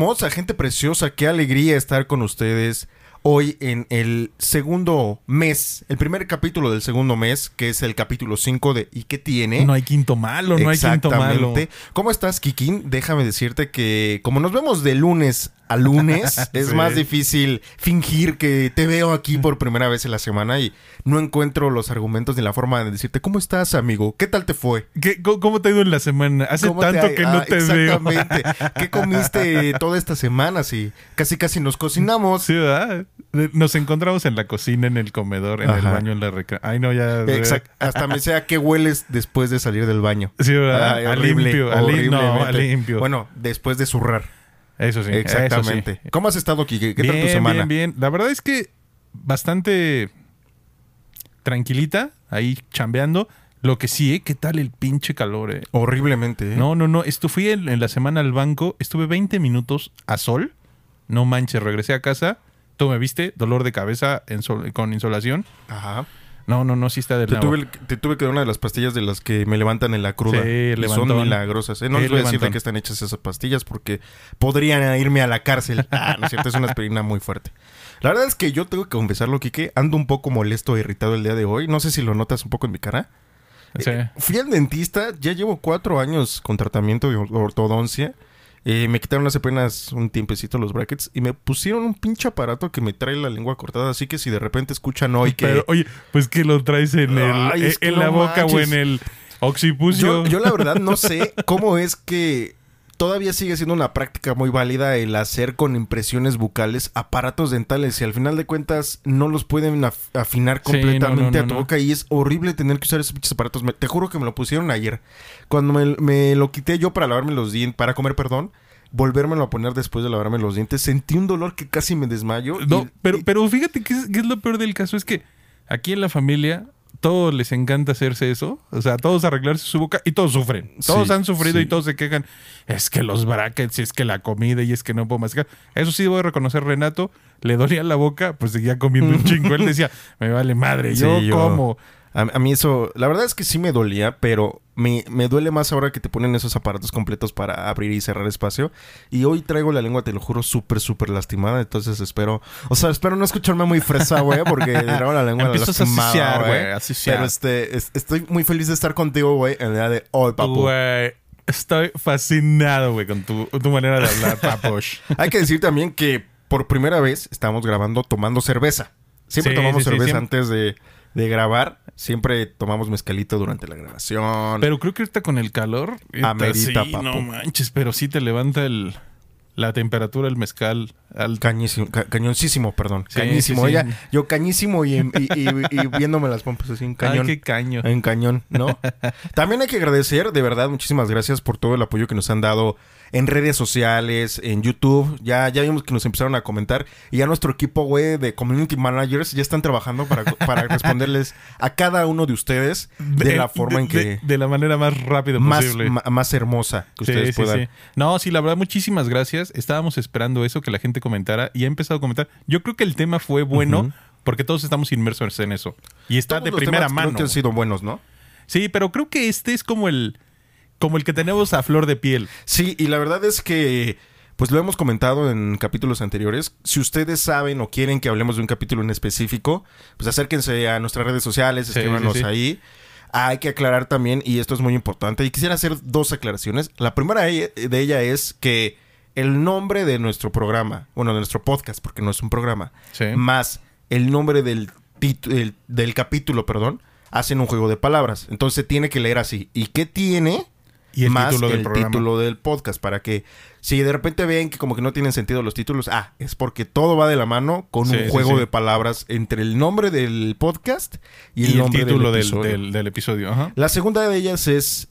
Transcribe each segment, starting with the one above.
hermosa, gente preciosa, qué alegría estar con ustedes hoy en el segundo mes, el primer capítulo del segundo mes, que es el capítulo 5 de ¿Y qué tiene? No hay quinto malo, no hay quinto malo. ¿Cómo estás, Kikín? Déjame decirte que como nos vemos de lunes a lunes, es más difícil fingir que te veo aquí por primera vez en la semana y no encuentro los argumentos ni la forma de decirte, ¿cómo estás, amigo? ¿Qué tal te fue? ¿Cómo te ha ido en la semana? Hace tanto que no ah, te exactamente. veo. ¿Qué comiste toda esta semana? Sí, casi casi nos cocinamos. Sí, ¿verdad? Nos encontramos en la cocina, en el comedor, en el baño, en la recre... Ay, no, ya... Exacto. Hasta me sea qué hueles después de salir del baño. Sí, ¿verdad? a limpio, a limpio. Bueno, después de zurrar. Eso sí. Exactamente. ¿Cómo has estado, Kike? ¿Qué tal tu semana? Bien, bien. La verdad es que bastante tranquilita, ahí chambeando. Lo que sí, ¿eh? ¿Qué tal el pinche calor, eh? Horriblemente, ¿eh? No, no, no. Esto fui en, la semana al banco. Estuve 20 minutos a sol. No manches, regresé a casa. Tú me viste, dolor de cabeza con insolación. Ajá. No, no, no, sí está de te tuve, te tuve que dar una de las pastillas de las que me levantan en la cruda. Sí, son milagrosas. ¿eh? No les voy a decir de qué están hechas esas pastillas porque podrían irme a la cárcel. Ah, no es cierto, es una aspirina muy fuerte. La verdad es que yo tengo que confesarlo, Kike. Ando un poco molesto e irritado el día de hoy. No sé si lo notas un poco en mi cara. Sí. Eh, fui al dentista, ya llevo cuatro años con tratamiento de ortodoncia. Eh, me quitaron hace apenas un tiempecito los brackets y me pusieron un pinche aparato que me trae la lengua cortada. Así que si de repente escuchan hoy que. Pero, oye, pues que lo traes en, el, eh, en la boca o en el occipucio. yo la verdad no sé cómo es que todavía sigue siendo una práctica muy válida el hacer con impresiones bucales aparatos dentales y al final de cuentas no los pueden afinar completamente a tu boca y es horrible tener que usar esos pinches aparatos. te juro que me lo pusieron ayer. Cuando me, lo quité yo para lavarme los dientes, para comer, perdón, volvérmelo a poner después de lavarme los dientes, sentí un dolor que casi me desmayo. No, pero, pero fíjate que es lo peor del caso, es que aquí en la familia todos les encanta hacerse eso. O sea, todos arreglarse su boca y todos sufren. Todos han sufrido y todos se quejan. Es que los brackets, y es que la comida y es que no puedo masticar. Eso sí, voy a reconocer, Renato, le dolía la boca, pues seguía comiendo un chingo. Él decía, me vale madre, yo, yo como. A, mí eso, la verdad es que sí me dolía, pero me, me, duele más ahora que te ponen esos aparatos completos para abrir y cerrar espacio. Y hoy traigo la lengua, te lo juro, súper, súper lastimada. Entonces espero, o sea, espero no escucharme muy fresa, güey, porque traigo la lengua lastimada, güey. Pero este, estoy muy feliz de estar contigo, güey, en el día de hoy, papu. Güey. Estoy fascinado, güey, con tu, tu, manera de hablar, papush. Hay que decir también que por primera vez estamos grabando tomando cerveza. Siempre tomamos cerveza antes de de grabar, siempre tomamos mezcalito durante la grabación. Pero creo que ahorita con el calor. Amerita, sí, No manches, pero sí te levanta el, la temperatura del mezcal al... Cañísimo, cañoncísimo, perdón. cañísimo. yo cañísimo y, viéndome las pompas así, en cañón. Ay, qué caño. En cañón, ¿no? También hay que agradecer, de verdad, muchísimas gracias por todo el apoyo que nos han dado en redes sociales, en YouTube. Ya, ya vimos que nos empezaron a comentar. Y ya nuestro equipo, güey, de community managers ya están trabajando para, para responderles a cada uno de ustedes de, la forma en que. De, la manera más rápida más, posible. más hermosa que ustedes puedan. No, sí, la verdad, muchísimas gracias. Estábamos esperando eso, que la gente comentara. Y ha empezado a comentar. Yo creo que el tema fue bueno. Porque todos estamos inmersos en eso. Y está de primera mano. Creo que han sido buenos, ¿no? Sí, pero creo que este es como el como el que tenemos a flor de piel. Sí, y la verdad es que pues lo hemos comentado en capítulos anteriores. Si ustedes saben o quieren que hablemos de un capítulo en específico, pues acérquense a nuestras redes sociales, escríbanos ahí. Hay que aclarar también, y esto es muy importante, y quisiera hacer dos aclaraciones. La primera de ella es que el nombre de nuestro programa, bueno, de nuestro podcast, porque no es un programa, más el nombre del, del capítulo, perdón, hacen un juego de palabras. Entonces tiene que leer así. ¿Y qué tiene? Y el más título el título del podcast para que si de repente ven que como que no tienen sentido los títulos, ah, es porque todo va de la mano con un juego de palabras entre el nombre del podcast y el, nombre título del episodio. Del, episodio. La segunda de ellas es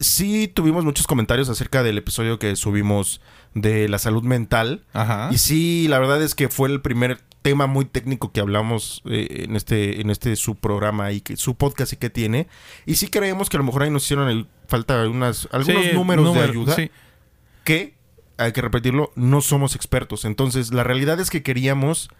sí tuvimos muchos comentarios acerca del episodio que subimos de la salud mental. Ajá. Y sí, la verdad es que fue el primer tema muy técnico que hablamos eh, en este en este su programa y que su podcast y que tiene y sí creemos que a lo mejor ahí nos hicieron el, falta algunos números de ayuda que hay que repetirlo no somos expertos entonces la realidad es que queríamos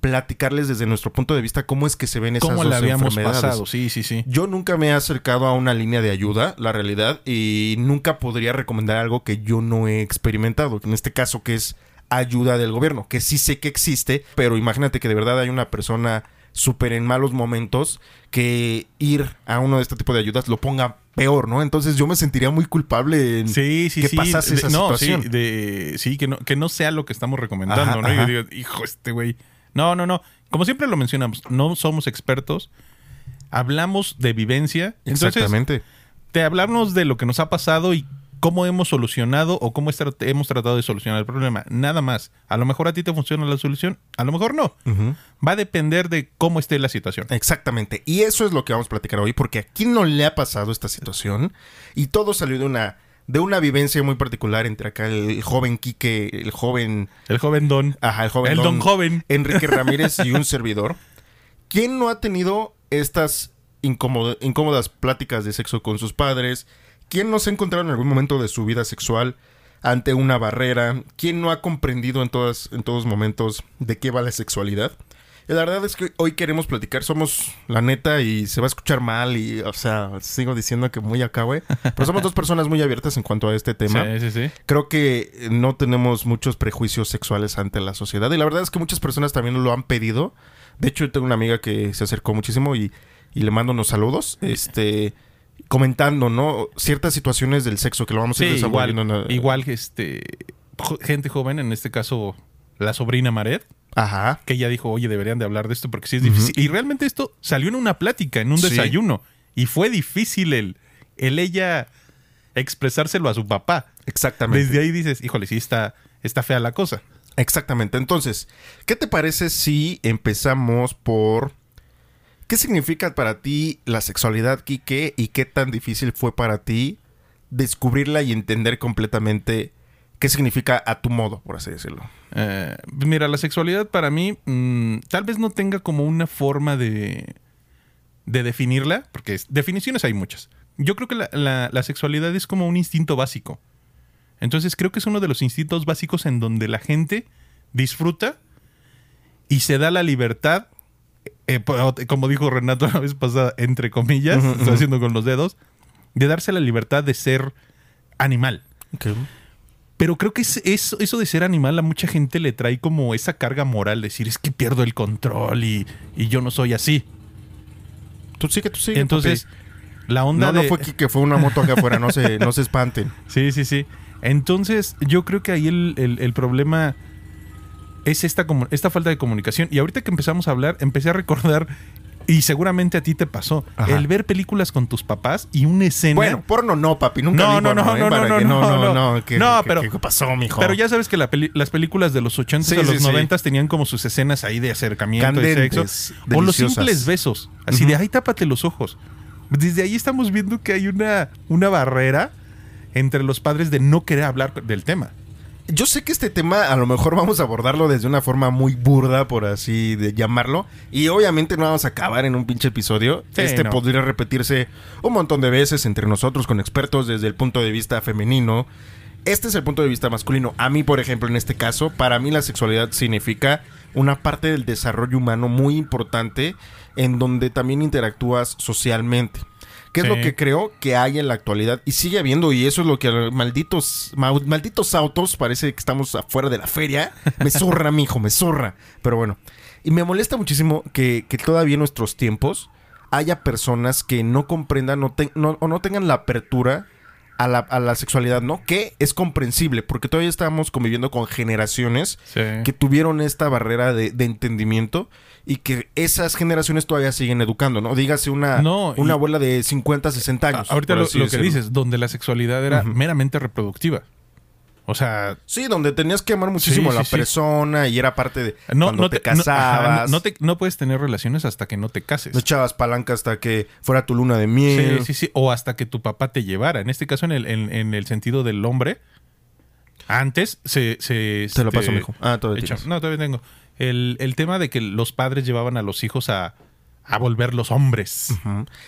platicarles desde nuestro punto de vista cómo es que se ven esas ¿Cómo dos la habíamos enfermedades. pasado? Sí, sí, sí. Yo nunca me he acercado a una línea de ayuda, la realidad, y nunca podría recomendar algo que yo no he experimentado. En este caso, que es ayuda del gobierno, que sí sé que existe, pero imagínate que de verdad hay una persona súper en malos momentos que ir a uno de este tipo de ayudas lo ponga peor, ¿no? Entonces yo me sentiría muy culpable en Sí, sí, que sí. pasase De- esa no, situación. Sí, de- sí, que no, que no sea lo que estamos recomendando, Ajá, ¿no? ajá. Yo digo, hijo, este güey. No, no, no. Como siempre lo mencionamos, no somos expertos. Hablamos de vivencia. Entonces, Exactamente. te hablamos de lo que nos ha pasado y cómo hemos solucionado o cómo hemos tratado de solucionar el problema. Nada más. A lo mejor a ti te funciona la solución, a lo mejor no. Va a depender de cómo esté la situación. Exactamente. Y eso es lo que vamos a platicar hoy, porque a quién no le ha pasado esta situación. Y todo salió de una, de una vivencia muy particular entre acá el joven Quique, el joven. El joven Don. Ajá, el joven. el Don joven. Enrique Ramírez y un servidor. ¿Quién no ha tenido estas incómodo- incómodas pláticas de sexo con sus padres? ¿Quién no se ha encontrado en algún momento de su vida sexual ante una barrera? ¿Quién no ha comprendido en, todas, en todos momentos de qué va la sexualidad? La verdad es que hoy queremos platicar, somos la neta y se va a escuchar mal y, o sea, sigo diciendo que muy acá, güey. Pero somos dos personas muy abiertas en cuanto a este tema. Sí, sí, sí. Creo que no tenemos muchos prejuicios sexuales ante la sociedad y la verdad es que muchas personas también lo han pedido. De hecho, yo tengo una amiga que se acercó muchísimo y, y le mando unos saludos, este, comentando, ¿no? Ciertas situaciones del sexo que lo vamos a ir Sí, igual, igual este gente joven, en este caso la sobrina Maret, Ajá. que ella dijo, oye, deberían de hablar de esto porque sí es difícil. Y realmente esto salió en una plática, en un Sí. desayuno. Y fue difícil el, el ella expresárselo a su papá. Exactamente. Desde ahí dices, híjole, sí está, está fea la cosa. Exactamente. Entonces, ¿qué te parece si empezamos por qué significa para ti la sexualidad, Quique, y qué tan difícil fue para ti descubrirla y entender completamente qué significa a tu modo, por así decirlo? Eh, mira, la sexualidad para mí mm, tal vez no tenga como una forma de, de definirla, porque es- definiciones hay muchas. Yo creo que la, la- la sexualidad es como un instinto básico. Entonces creo que es uno de los instintos básicos en donde la gente disfruta y se da la libertad, eh, po- como dijo Renato la vez pasada, entre comillas, estoy haciendo con los dedos, de darse la libertad de ser animal. Pero creo que es, es- eso de ser animal a mucha gente le trae como esa carga moral, decir es que pierdo el control y, y yo no soy así. Tú sigue, tú sigue. Entonces, papi. la onda no, de... no fue Quique, fue una moto acá afuera, no se, no se espanten. Sí, sí, sí. Entonces, yo creo que ahí el, el- el problema es esta, esta falta de comunicación. Y ahorita que empezamos a hablar, empecé a recordar, y seguramente a ti te pasó, Ajá. el ver películas con tus papás y una escena... Bueno, porno no, papi, nunca No, vi no, porno, no, ¿eh? no, no, que- no, no, no. no, ¿qué, No, qué- pero- ¿qué pasó, mijo? Pero ya sabes que la peli- las películas de los 80 Sí, o los sí, sí. 90 tenían como sus escenas ahí de acercamiento Candentes, y sexo. O los deliciosas. simples besos. Así de, ay, tápate los ojos. Desde ahí estamos viendo que hay una, una barrera entre los padres de no querer hablar del tema. Yo sé que este tema a lo mejor vamos a abordarlo desde una forma muy burda, por así de llamarlo. Y obviamente no vamos a acabar en un pinche episodio. Sí, este no. podría repetirse un montón de veces entre nosotros con expertos desde el punto de vista femenino. Este es el punto de vista masculino. A mí, por ejemplo, en este caso, para mí la sexualidad significa una parte del desarrollo humano muy importante en donde también interactúas socialmente. ¿Qué es lo que creo que hay en la actualidad? Y sigue habiendo, y eso es lo que malditos, ma- malditos autos, parece que estamos afuera de la feria. Me zorra, mijo, me zorra. Pero bueno. Y me molesta muchísimo que, que todavía en nuestros tiempos haya personas que no comprendan te- no- o no tengan la apertura a la, a la sexualidad, ¿no? Que es comprensible, porque todavía estamos conviviendo con generaciones que tuvieron esta barrera de, de entendimiento y que esas generaciones todavía siguen educando, ¿no? Dígase una, No, una abuela de 50, 60 años. A- Ahorita lo, lo que dices, donde la sexualidad era meramente reproductiva. O sea, Sí, donde tenías que amar muchísimo Sí, a la sí, sí. persona y era parte de no, cuando no te, te, no- ajá, casabas. no, te- no puedes tener relaciones hasta que no te cases. no echabas palanca hasta que fuera tu luna de miel. Sí, sí, sí. O hasta que tu papá te llevara. En este caso, en el, en, en el sentido del hombre, antes se... se Te lo paso, mijo. Ah, todavía echa-. No, todavía tengo. El, el tema de que los padres llevaban a los hijos a, a volverlos hombres.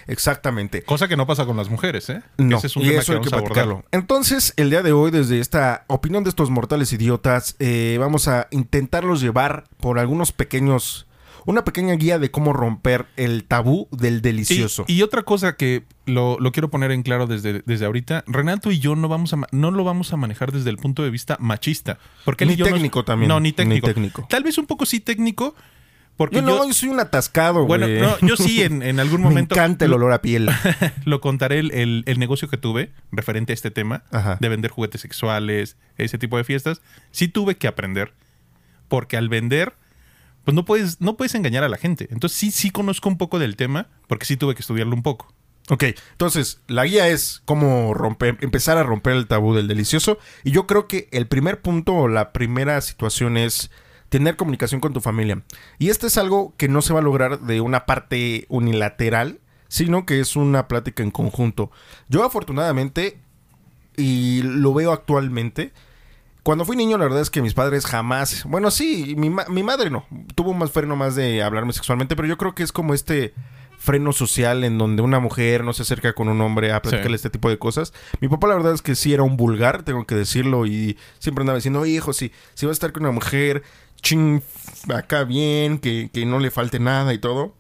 Exactamente. Cosa que no pasa con las mujeres, ¿eh? No, ese es un y tema eso que hay que platicarlo. Entonces, el día de hoy, desde esta opinión de estos mortales idiotas, eh, vamos a intentarlos llevar por algunos pequeños una pequeña guía de cómo romper el tabú del delicioso. Y, otra cosa que lo, quiero poner en claro desde, desde ahorita, Renato y yo no, vamos a, no lo vamos a manejar desde el punto de vista machista. Porque ni técnico también. No, ni técnico. Tal vez un poco sí técnico, porque yo no, yo, soy un atascado, Bueno, yo sí en, algún momento... Me encanta el olor a piel. lo contaré el, negocio que tuve referente a este tema de vender juguetes sexuales, ese tipo de fiestas. Sí tuve que aprender, porque al vender, pues no puedes, no puedes engañar a la gente. Entonces sí, sí conozco un poco del tema, porque sí tuve que estudiarlo un poco. Ok, entonces la guía es cómo romper, empezar a romper el tabú del delicioso. Y yo creo que el primer punto o la primera situación es tener comunicación con tu familia. Y esto es algo que no se va a lograr de una parte unilateral, sino que es una plática en conjunto. Yo afortunadamente, y lo veo actualmente, cuando fui niño, la verdad es que mis padres jamás. Bueno, sí, mi, mi madre no. Tuvo más freno más de hablarme sexualmente, pero yo creo que es como este freno social en donde una mujer no se acerca con un hombre a platicarle este tipo de cosas. Mi papá la verdad es que sí era un vulgar, tengo que decirlo, y siempre andaba diciendo, hijo, si, si vas a estar con una mujer, ching, acá bien, que, que no le falte nada y todo.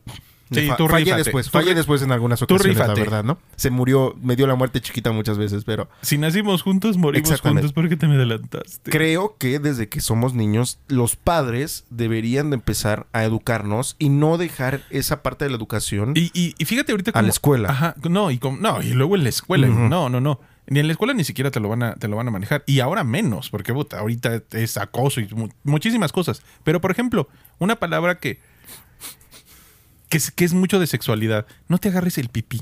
Sí, tú fallé después, fallé después en algunas ocasiones, la verdad, ¿no? Se murió, me dio la muerte chiquita muchas veces, pero... Si nacimos juntos, morimos juntos, ¿por qué te me adelantaste? Creo que desde que somos niños, los padres deberían de empezar a educarnos y no dejar esa parte de la educación... Y, y, fíjate ahorita A la escuela. Ajá, no, y, no, y luego en la escuela, no, no, no. Ni en la escuela ni siquiera te lo van a, te lo van a manejar. Y ahora menos, porque puta, ahorita es acoso y muchísimas cosas. Pero, por ejemplo, una palabra que que es, que es mucho de sexualidad. No te agarres el pipí.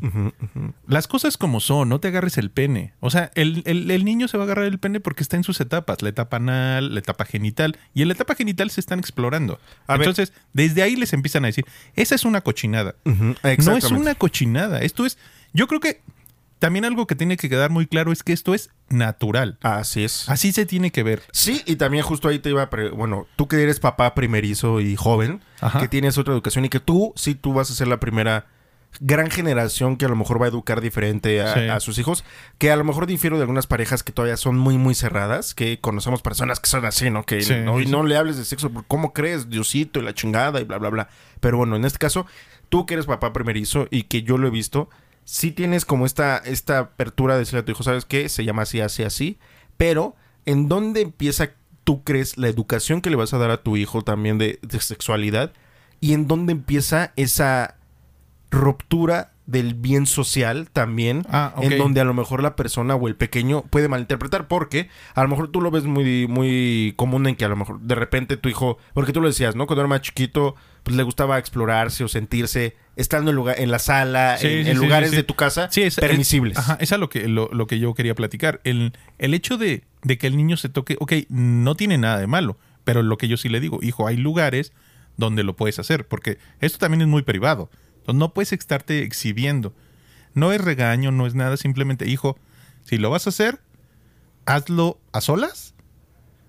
Las cosas como son, no te agarres el pene. O sea, el, niño se va a agarrar el pene porque está en sus etapas, la etapa anal, la etapa genital. Y en la etapa genital se están explorando. Entonces, desde ahí les empiezan a decir, esa es una cochinada. No es una cochinada. Esto es, yo creo que también algo que tiene que quedar muy claro es que esto es natural. Así es. Así se tiene que ver. Sí, y también justo ahí te iba a... bueno, tú que eres papá primerizo y joven, que tienes otra educación y que tú, sí, tú vas a ser la primera gran generación que a lo mejor va a educar diferente a, sus hijos, que a lo mejor difiero de algunas parejas que todavía son muy, muy cerradas, que conocemos personas que son así, ¿no? Que no, y no le hables de sexo, ¿cómo crees? Diosito y la chingada y bla, bla, bla. Pero bueno, en este caso, tú que eres papá primerizo y que yo lo he visto, sí tienes como esta, esta apertura de decirle a tu hijo, ¿sabes qué? Se llama así, así, así. Pero, ¿en dónde empieza, tú crees, la educación que le vas a dar a tu hijo también de, sexualidad? ¿Y en dónde empieza esa ruptura del bien social también, ah, en donde a lo mejor la persona o el pequeño puede malinterpretar, porque a lo mejor tú lo ves muy, muy común en que a lo mejor de repente tu hijo, porque tú lo decías, ¿no? Cuando era más chiquito, pues le gustaba explorarse o sentirse estando en, lugar, en la sala, en, lugares de tu casa permisibles. ajá, esa es lo que, lo, que yo quería platicar. El, el hecho de, de, que el niño se toque, ok, no tiene nada de malo, pero lo que yo sí le digo, hijo, hay lugares donde lo puedes hacer, porque esto también es muy privado. Entonces no puedes estarte exhibiendo. No es regaño, no es nada, simplemente, hijo, si lo vas a hacer, hazlo a solas,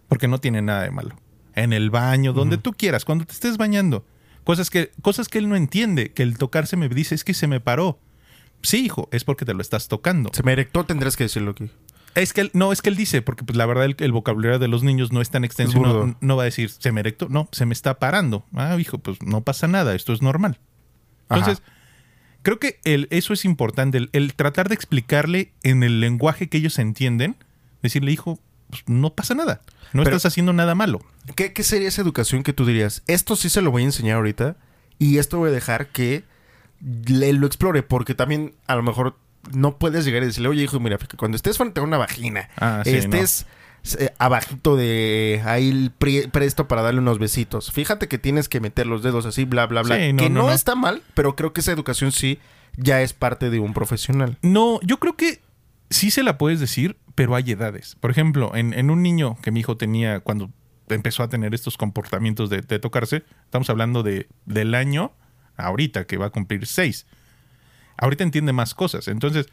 porque no tiene nada de malo. En el baño, donde tú quieras, cuando te estés bañando Cosas que, cosas que él no entiende, que el tocarse me dice es que se me paró. Sí, hijo, es porque te lo estás tocando. Se me erectó, tendrás que decirlo aquí. Es que él, no, es que él dice, porque pues, la verdad el, vocabulario de los niños no es tan extenso, no, va a decir, se me erectó, no, se me está parando. Ah, hijo, pues no pasa nada, esto es normal. Entonces, creo que el, eso es importante, el, tratar de explicarle en el lenguaje que ellos entienden, decirle, hijo, pues, no pasa nada. No estás haciendo nada malo. ¿qué, sería esa educación que tú dirías? Esto sí se lo voy a enseñar ahorita y esto voy a dejar que le, lo explore porque también a lo mejor no puedes llegar y decirle, oye hijo, mira, cuando estés frente a una vagina, ah, estés eh, abajito de ahí presto para darle unos besitos. Fíjate que tienes que meter los dedos así, bla, bla, bla. que no, está mal, pero creo que esa educación sí ya es parte de un profesional. No, yo creo que sí se la puedes decir, pero hay edades. Por ejemplo, en, un niño que mi hijo tenía cuando empezó a tener estos comportamientos de, tocarse, estamos hablando de, del año ahorita, que va a cumplir seis. Ahorita entiende más cosas. Entonces,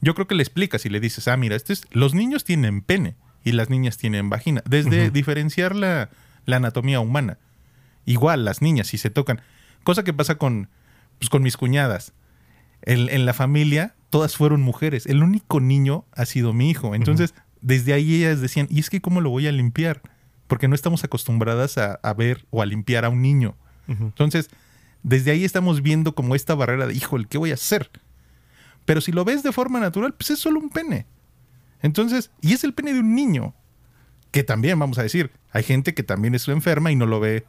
yo creo que le explicas y le dices, ah, mira, este es, los niños tienen pene y las niñas tienen vagina. Desde diferenciar la, anatomía humana. Igual, las niñas, si se tocan. Cosa que pasa con, pues, con mis cuñadas. en la familia todas fueron mujeres. El único niño ha sido mi hijo. Entonces, desde ahí ellas decían, ¿y es que cómo lo voy a limpiar? Porque no estamos acostumbradas a, ver o a limpiar a un niño. Entonces, desde ahí estamos viendo como esta barrera de, híjole, ¿qué voy a hacer? Pero si lo ves de forma natural, pues es solo un pene. Entonces, y es el pene de un niño. Que también, vamos a decir, hay gente que también es enferma y no lo ve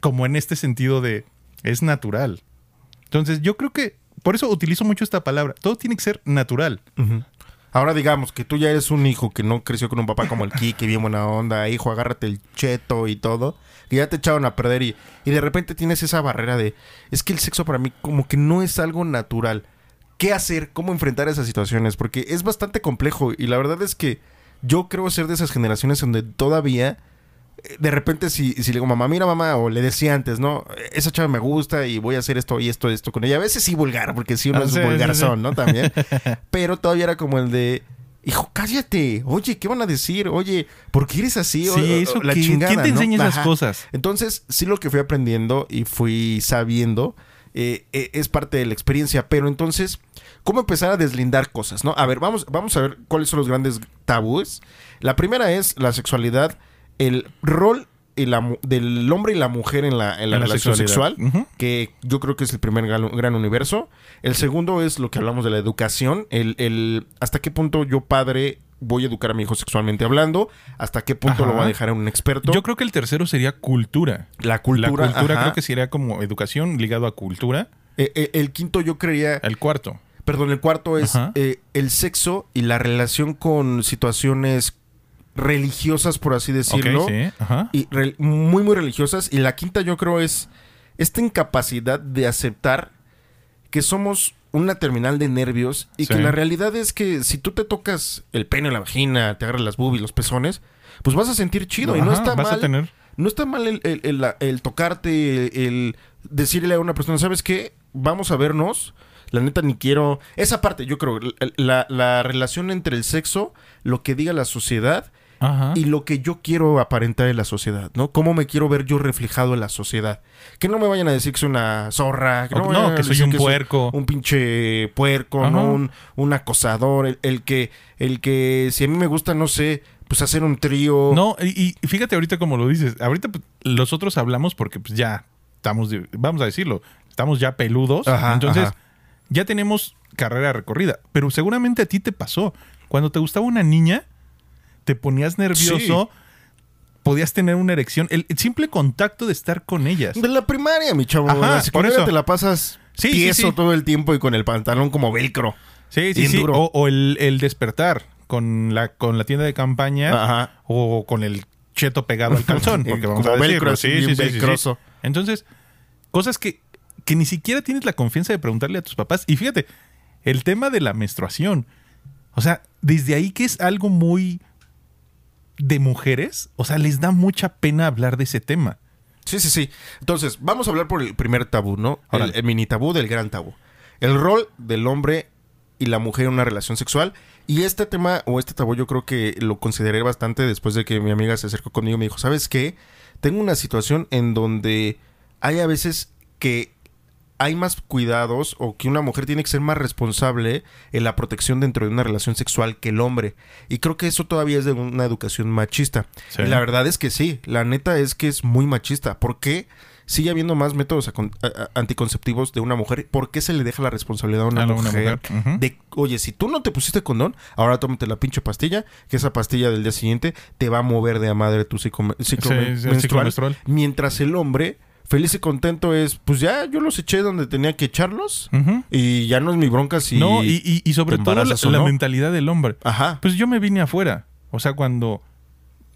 como en este sentido de es natural. Entonces, yo creo que por eso utilizo mucho esta palabra. Todo tiene que ser natural. Ahora digamos que tú ya eres un hijo que no creció con un papá como el Kike, bien buena onda, hijo, agárrate el cheto y todo, que ya te echaron a perder y, y de repente tienes esa barrera de, es que el sexo para mí como que no es algo natural. ¿Qué hacer? ¿Cómo enfrentar esas situaciones? Porque es bastante complejo y la verdad es que yo creo ser de esas generaciones donde todavía de repente si, si le digo mamá, mira mamá, o le decía antes, ¿no? Esa chava me gusta y voy a hacer esto y esto, esto con ella. A veces sí vulgar, porque sí uno Ah, es sí, vulgarzón, sí, sí. ¿no? También. Pero todavía era como el de, hijo, cállate. Oye, ¿qué van a decir? Oye, ¿por qué eres así? Sí, o- eso o la que- chingada, ¿quién te ¿no? enseña esas Ajá. cosas? Entonces, sí lo que fui aprendiendo y fui sabiendo eh, eh, es parte de la experiencia. Pero entonces, ¿cómo empezar a deslindar cosas? ¿no? A ver, vamos, vamos a ver cuáles son los grandes tabúes. La primera es la sexualidad, el rol y la del hombre y la mujer en la, en la En relación sexual, que yo creo que es el primer gran universo. El segundo es lo que hablamos de la educación, el, el hasta qué punto yo padre voy a educar a mi hijo sexualmente hablando, hasta qué punto Ajá. lo voy a dejar en un experto. Yo creo que el tercero sería cultura. la cultura, la cultura ajá. creo que sería como educación ligado a cultura. Eh, eh, el quinto yo creería, El cuarto. perdón, el cuarto es eh, el sexo y la relación con situaciones religiosas, por así decirlo. Ok, sí. Ajá. Y muy, muy religiosas. Y la quinta yo creo es esta incapacidad de aceptar que somos una terminal de nervios y Sí. que la realidad es que si tú te tocas el pene, la vagina, te agarras las boobies, los pezones, pues vas a sentir chido y no está vas mal. a tener. No está mal el, el- el- tocarte, el, decirle a una persona, ¿sabes qué? Vamos a vernos. La neta ni quiero... Esa parte, yo creo, la- la relación entre el sexo, lo que diga la sociedad Ajá. y lo que yo quiero aparentar en la sociedad, ¿no? Cómo me quiero ver yo reflejado en la sociedad. Que no me vayan a decir que soy una zorra, que no, que soy un puerco. un pinche puerco, Ajá. ¿no? Un, un acosador, el, el que, el que si a mí me gusta, no sé, pues hacer un trío. No, y, y fíjate ahorita como lo dices. Ahorita pues, nosotros hablamos porque pues ya estamos, vamos a decirlo, estamos ya peludos. Ajá, entonces ajá. ya tenemos carrera recorrida. Pero seguramente a ti te pasó. Cuando te gustaba una niña, te ponías nervioso, podías tener una erección. El, el simple contacto de estar con ellas. De la primaria, mi chavo. Ajá, la por eso. te la pasas Sí, sí, tieso sí. todo el tiempo y con el pantalón como velcro. Sí, sí, sí. duro. O, o el, el despertar con la, con la tienda de campaña Ajá. o con el cheto pegado al calzón. Porque vamos Como a velcro, así, bien velcroso. Entonces, cosas que, que ni siquiera tienes la confianza de preguntarle a tus papás. Y fíjate, el tema de la menstruación. O sea, desde ahí que es algo muy de mujeres, o sea, les da mucha pena hablar de ese tema. Sí, sí, sí. Entonces, vamos a hablar por el primer tabú, ¿no? El, el mini tabú del gran tabú. El rol del hombre y la mujer en una relación sexual. Y este tema o este tabú yo creo que lo consideré bastante después de que mi amiga se acercó conmigo y me dijo, ¿sabes qué? Tengo una situación en donde hay a veces que hay más cuidados o que una mujer tiene que ser más responsable en la protección dentro de una relación sexual que el hombre. Y creo que eso todavía es de una educación machista. Sí. Y la verdad es que sí, la neta es que es muy machista. ¿Por qué sigue habiendo más métodos anticonceptivos de una mujer? ¿Por qué se le deja la responsabilidad a una A una mujer? mujer, ujú. De, oye, si tú no te pusiste condón, ahora tómate la pinche pastilla, que esa pastilla del día siguiente te va a mover de a madre tu ciclo, ciclo Sí, men- sí, el menstrual. ciclo menstrual. Mientras el hombre, feliz y contento, es, pues ya yo los eché donde tenía que echarlos. Y ya no es mi bronca si... no, y, y- y sobre todo la, la mentalidad del hombre. Ajá. Pues yo me vine afuera. O sea, cuando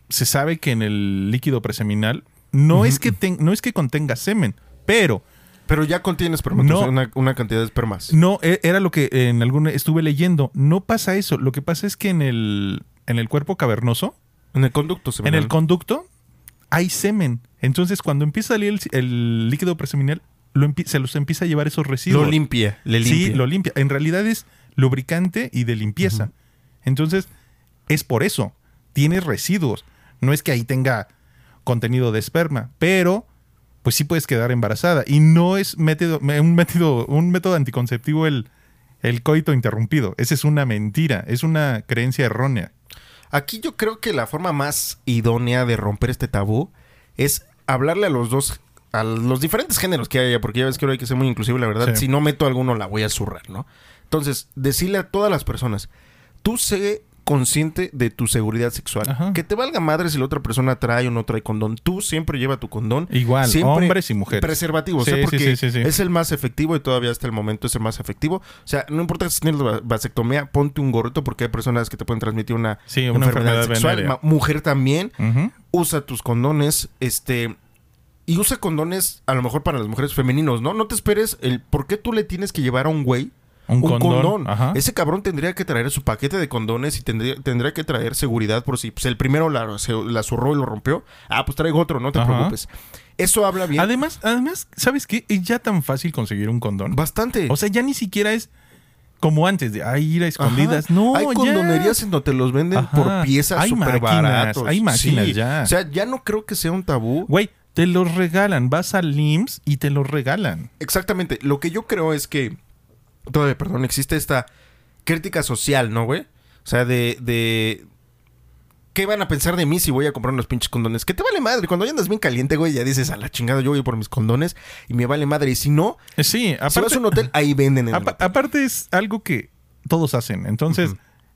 se sabe que en el líquido preseminal no es que ten- no es que contenga semen, pero Pero ya contiene espermatozoides, No. una, una cantidad de espermas. no e- era lo que en algún estuve leyendo. No pasa eso. Lo que pasa es que en el en el cuerpo cavernoso, En el conducto se en el conducto, hay semen. Entonces, cuando empieza a salir el, el líquido preseminal, lo se los empieza a llevar esos residuos. Lo limpia, le limpia. Sí, lo limpia. En realidad es lubricante y de limpieza. Entonces, es por eso. Tiene residuos. No es que ahí tenga contenido de esperma, pero pues sí puedes quedar embarazada. Y no es método, un, método, un método anticonceptivo el, el coito interrumpido. Esa es una mentira, es una creencia errónea. Aquí yo creo que la forma más idónea de romper este tabú es hablarle a los dos a los diferentes géneros que haya, porque ya ves que ahora hay que ser muy inclusivo, la verdad. Sí. Si no meto alguno, la voy a zurrar, ¿no? Entonces, decirle a todas las personas, tú sé consciente de tu seguridad sexual. Ajá. Que te valga madre si la otra persona trae o no trae condón. Tú siempre lleva tu condón. Igual, Siempre hombres y mujeres. Preservativo, Sí, o sea, porque sí, sí, es el más efectivo y todavía hasta el momento es el más efectivo. O sea, no importa si tienes va- vasectomía, ponte un gorrito porque hay personas que te pueden transmitir una, una enfermedad sexual. venérea. Ma- Mujer también usa tus condones, este... Y usa condones a lo mejor para las mujeres femeninos, ¿no? No te esperes el por qué tú le tienes que llevar a un güey Un condón, ajá. Ese cabrón tendría que traer su paquete de condones y tendría, tendría que traer seguridad por si pues, el primero la, se, la zurró y lo rompió. Ah, pues traigo otro, no te Ajá. preocupes. Eso habla bien. Además, además, ¿sabes qué? Es ya tan fácil conseguir un condón. Bastante. O sea, ya ni siquiera es como antes de ay, ir a escondidas. Ajá. No, hay ya. condonerías en donde te los venden Ajá. por piezas súper baratos. hay máquinas ya. O sea, ya no creo que sea un tabú. Güey, te los regalan. Vas al IMSS y te los regalan. Exactamente. Lo que yo creo es que todavía, perdón, existe esta crítica social, ¿no, güey? O sea, de, de... ¿Qué van a pensar de mí si voy a comprar unos pinches condones? Que te vale madre. Cuando ya andas bien caliente, güey, ya dices, a la chingada, yo voy por mis condones y me vale madre. Y si no, Eh, Sí, si vas aparte, a un hotel, ahí venden en el hotel. aparte es algo que todos hacen. Entonces,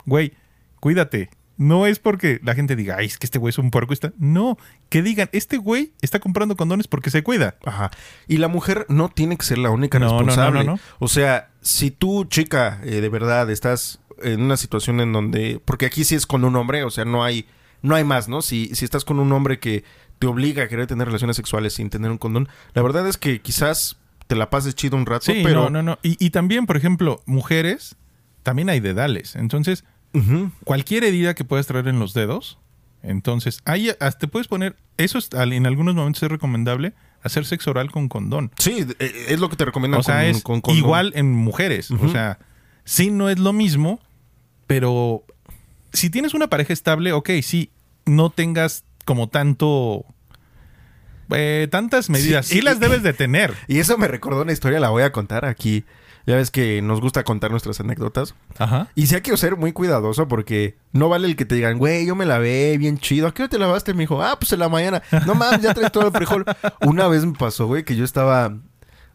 güey, cuídate. No es porque la gente diga, ay, es que este güey es un puerco. Está... No, que digan, este güey está comprando condones porque se cuida. Ajá. Y la mujer no tiene que ser la única No, no, no, responsable. no, no. O sea, si tú, chica, eh, de verdad estás en una situación en donde. Porque aquí sí es con un hombre, o sea, no hay. No hay más, ¿no? Si, si estás con un hombre que te obliga a querer tener relaciones sexuales sin tener un condón, la verdad es que quizás te la pases chido un rato, Sí, pero. no, no, no. Y, y también, por ejemplo, mujeres, también hay dedales. Entonces, cualquier herida que puedas traer en los dedos, entonces, ahí hasta te puedes poner, eso es, en algunos momentos es recomendable, hacer sexo oral con condón. Sí, eh, es lo que te recomiendan O sea, con- es con condón. igual en mujeres. O sea, sí no es lo mismo, pero si tienes una pareja estable, ok, sí, no tengas como tanto... eh, tantas medidas. Sí, las y- debes de tener. Y eso me recordó una historia, la voy a contar aquí. Ya ves que nos gusta contar nuestras anécdotas. Ajá. Y sí hay que ser muy cuidadoso porque no vale el que te digan, güey, yo me lavé bien chido. ¿A qué hora te lavaste? Me dijo, ah, pues en la mañana. No mames, ya traes todo el frijol. Una vez me pasó, güey, que yo estaba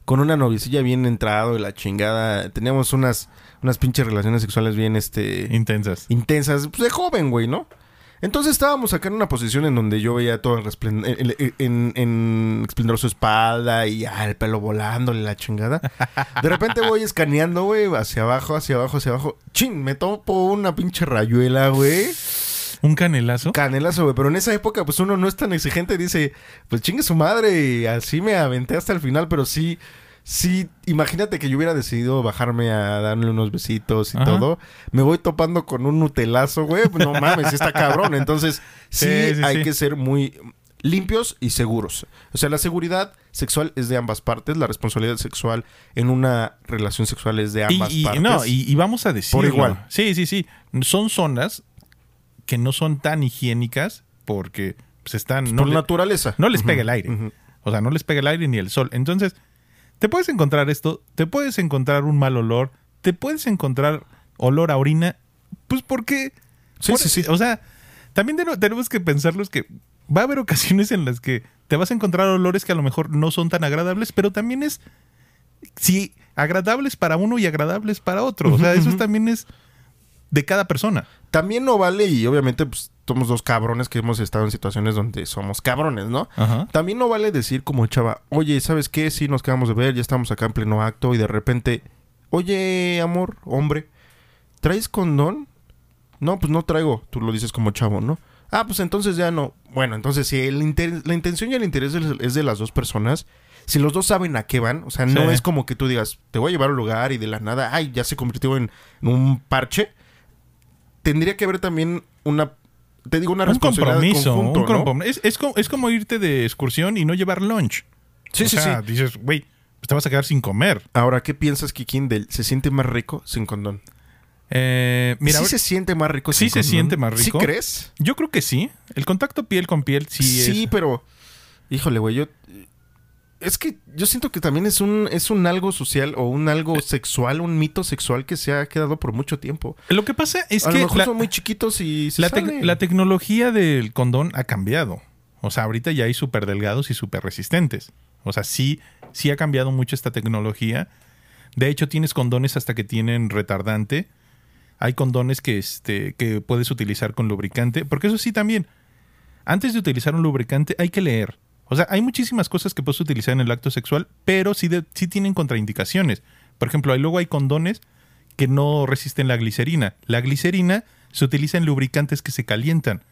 con una novicilla bien entrado y la chingada. Teníamos unas, unas pinches relaciones sexuales bien, este, Intensas. intensas. Pues de joven, güey, ¿no? Entonces estábamos acá en una posición en donde yo veía todo en, en, en- esplendor su espalda y ah, el pelo volándole la chingada. De repente voy escaneando, güey, hacia abajo, hacia abajo, hacia abajo. Chin, me topo una pinche rayuela, güey. Un canelazo. Canelazo, güey. Pero en esa época, pues uno no es tan exigente y dice, pues chingue su madre. Y así me aventé hasta el final, pero sí. Sí, imagínate que yo hubiera decidido bajarme a darle unos besitos y Ajá. todo. Me voy topando con un nutelazo, güey. Pues, No mames, está cabrón. Entonces, sí, Sí, sí, hay sí. que ser muy limpios y seguros. O sea, la seguridad sexual es de ambas partes. La responsabilidad sexual en una relación sexual es de ambas y- partes. no, y, y vamos a decirlo. igual. Sí, sí, sí. Son zonas que no son tan higiénicas porque se están... no Por le- naturaleza. no les pega el aire. O sea, no les pega el aire ni el sol. Entonces, te puedes encontrar esto, te puedes encontrar un mal olor, te puedes encontrar olor a orina, pues porque... Sí, por- sí, sí. O sea, también ten- tenemos que pensarlo es que va a haber ocasiones en las que te vas a encontrar olores que a lo mejor no son tan agradables, pero también es... Sí, agradables para uno y agradables para otro. O sea, eso también es de cada persona. También no vale, y obviamente, pues, somos dos cabrones que hemos estado en situaciones donde somos cabrones, ¿no? Ajá. También no vale decir como chava, oye, ¿sabes qué? Sí, nos quedamos de ver, ya estamos acá en pleno acto y de repente, oye, amor, hombre, ¿traes condón? No, pues no traigo, tú lo dices como chavo, ¿no? Ah, pues entonces ya no. Bueno, entonces si el inter- la intención y el interés es es de las dos personas, si los dos saben a qué van, o sea, no Sí. es como que tú digas, te voy a llevar a un lugar y de la nada, ay, ya se convirtió en, en un parche. Tendría que haber también una, te digo, una Un responsabilidad compromiso. conjunto, un ¿no? comprom- es, es como, es como irte de excursión y no llevar lunch. Sí, o sí, sea, sí. dices, güey, pues te vas a quedar sin comer. Ahora, ¿qué piensas, Kikín, del se siente más rico sin condón? Eh, mira, ¿Sí se siente más rico sí sin se condón? siente más rico. ¿Sí crees? yo creo que sí. El contacto piel con piel sí, Sí, es. pero... Híjole, güey, yo... Es que yo siento que también es un, es un algo social o un algo sexual, un mito sexual que se ha quedado por mucho tiempo. Lo que pasa es a que lo mejor la, son muy chiquitos y se la la tecnología del condón ha cambiado. O sea, ahorita ya hay súper delgados y súper resistentes. O sea, sí, sí ha cambiado mucho esta tecnología. De hecho, tienes condones hasta que tienen retardante. Hay condones que, este, que puedes utilizar con lubricante. Porque eso sí también. Antes de utilizar un lubricante hay que leer. O sea, hay muchísimas cosas que puedes utilizar en el acto sexual, pero sí, sí tienen contraindicaciones. Por ejemplo, luego hay condones que no resisten la glicerina. La glicerina se utiliza en lubricantes que se calientan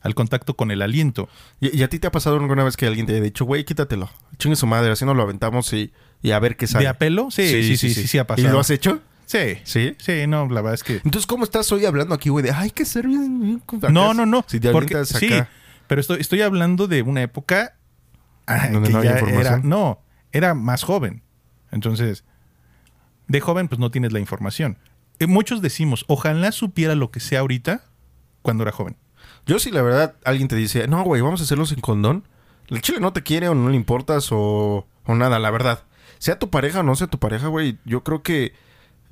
al contacto con el aliento. ¿Y, a ti te ha pasado alguna vez que alguien te haya dicho, güey, quítatelo? Chingue su madre, así nos lo aventamos y, a ver qué sale. ¿De apelo? Sí sí sí, sí sí, ha pasado. ¿Y lo has hecho? Sí. ¿Sí? Sí, no, la verdad es que... Entonces, ¿cómo estás hoy hablando aquí, güey? De, ay, que ser bien... No, no, no. Si te porque, Sí, pero estoy, estoy hablando de una época... Ah, Donde no información. no, era más joven. Entonces, de joven, pues no tienes la información. Eh, muchos decimos, ojalá supiera lo que sea ahorita cuando era joven. Yo si la verdad alguien te dice, no, güey, vamos a hacerlos en condón. El chile no te quiere o no le importas o, o nada, la verdad. Sea tu pareja o no sea tu pareja, güey, yo creo que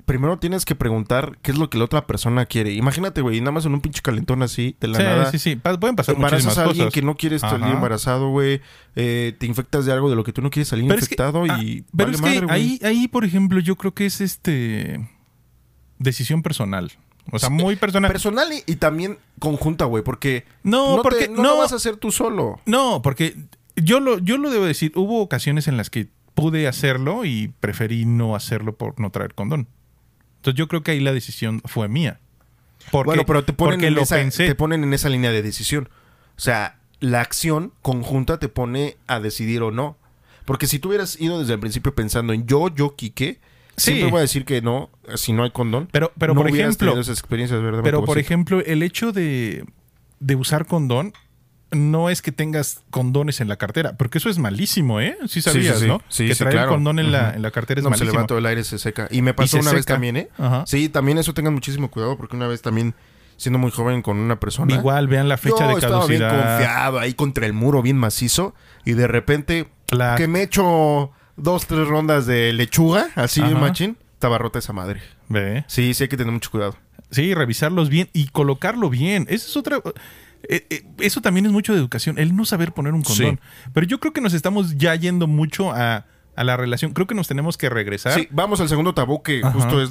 primero tienes que preguntar qué es lo que la otra persona quiere. Imagínate, güey, nada más en un pinche calentón así, de la nada. Sí, sí, Pueden pasar muchísimas a alguien que no quieres salir embarazado, güey. Eh, te infectas de algo de lo que tú no quieres salir infectado y... Ah, pero es que ahí, ahí, por ejemplo, yo creo que es este... Decisión personal. O sea, muy personal. Personal y, también conjunta, güey, porque no, porque no, lo vas a hacer tú solo. No, porque yo lo, yo lo debo decir, hubo ocasiones en las que pude hacerlo y preferí no hacerlo por no traer condón. Entonces yo creo que ahí la decisión fue mía. Porque, bueno, pero te ponen, en esa, te ponen en esa línea de decisión. O sea, la acción conjunta te pone a decidir o no. Porque si tú hubieras ido desde el principio pensando en yo, yo, Quique, Siempre voy a decir que no, si no hay condón. Pero, pero por ejemplo. Esas experiencias, ¿verdad? Pero por ejemplo, el hecho de, de usar condón no es que tengas condones en la cartera, porque eso es malísimo, ¿eh? Sí sabías, ¿no? Sí, que traer condón en, la, en la cartera es no, malísimo. se levanta el aire, se seca. Y me pasó una vez también, ¿eh? Sí, también eso tengan muchísimo cuidado, porque una vez también, siendo muy joven con una persona... Igual, vean la fecha de caducidad. bien confiado ahí contra el muro, bien macizo, y de repente, que me echo dos, tres rondas de lechuga, así, machín, estaba rota esa madre. ¿Ve? Sí, sí hay que tener mucho cuidado. Sí, revisarlos bien y colocarlo bien. Esa es otra... Eh, eh, eso también es mucho de educación, el no saber poner un condón. Pero yo creo que nos estamos ya yendo mucho a, la relación. Creo que nos tenemos que regresar. Sí, vamos al segundo tabú que justo es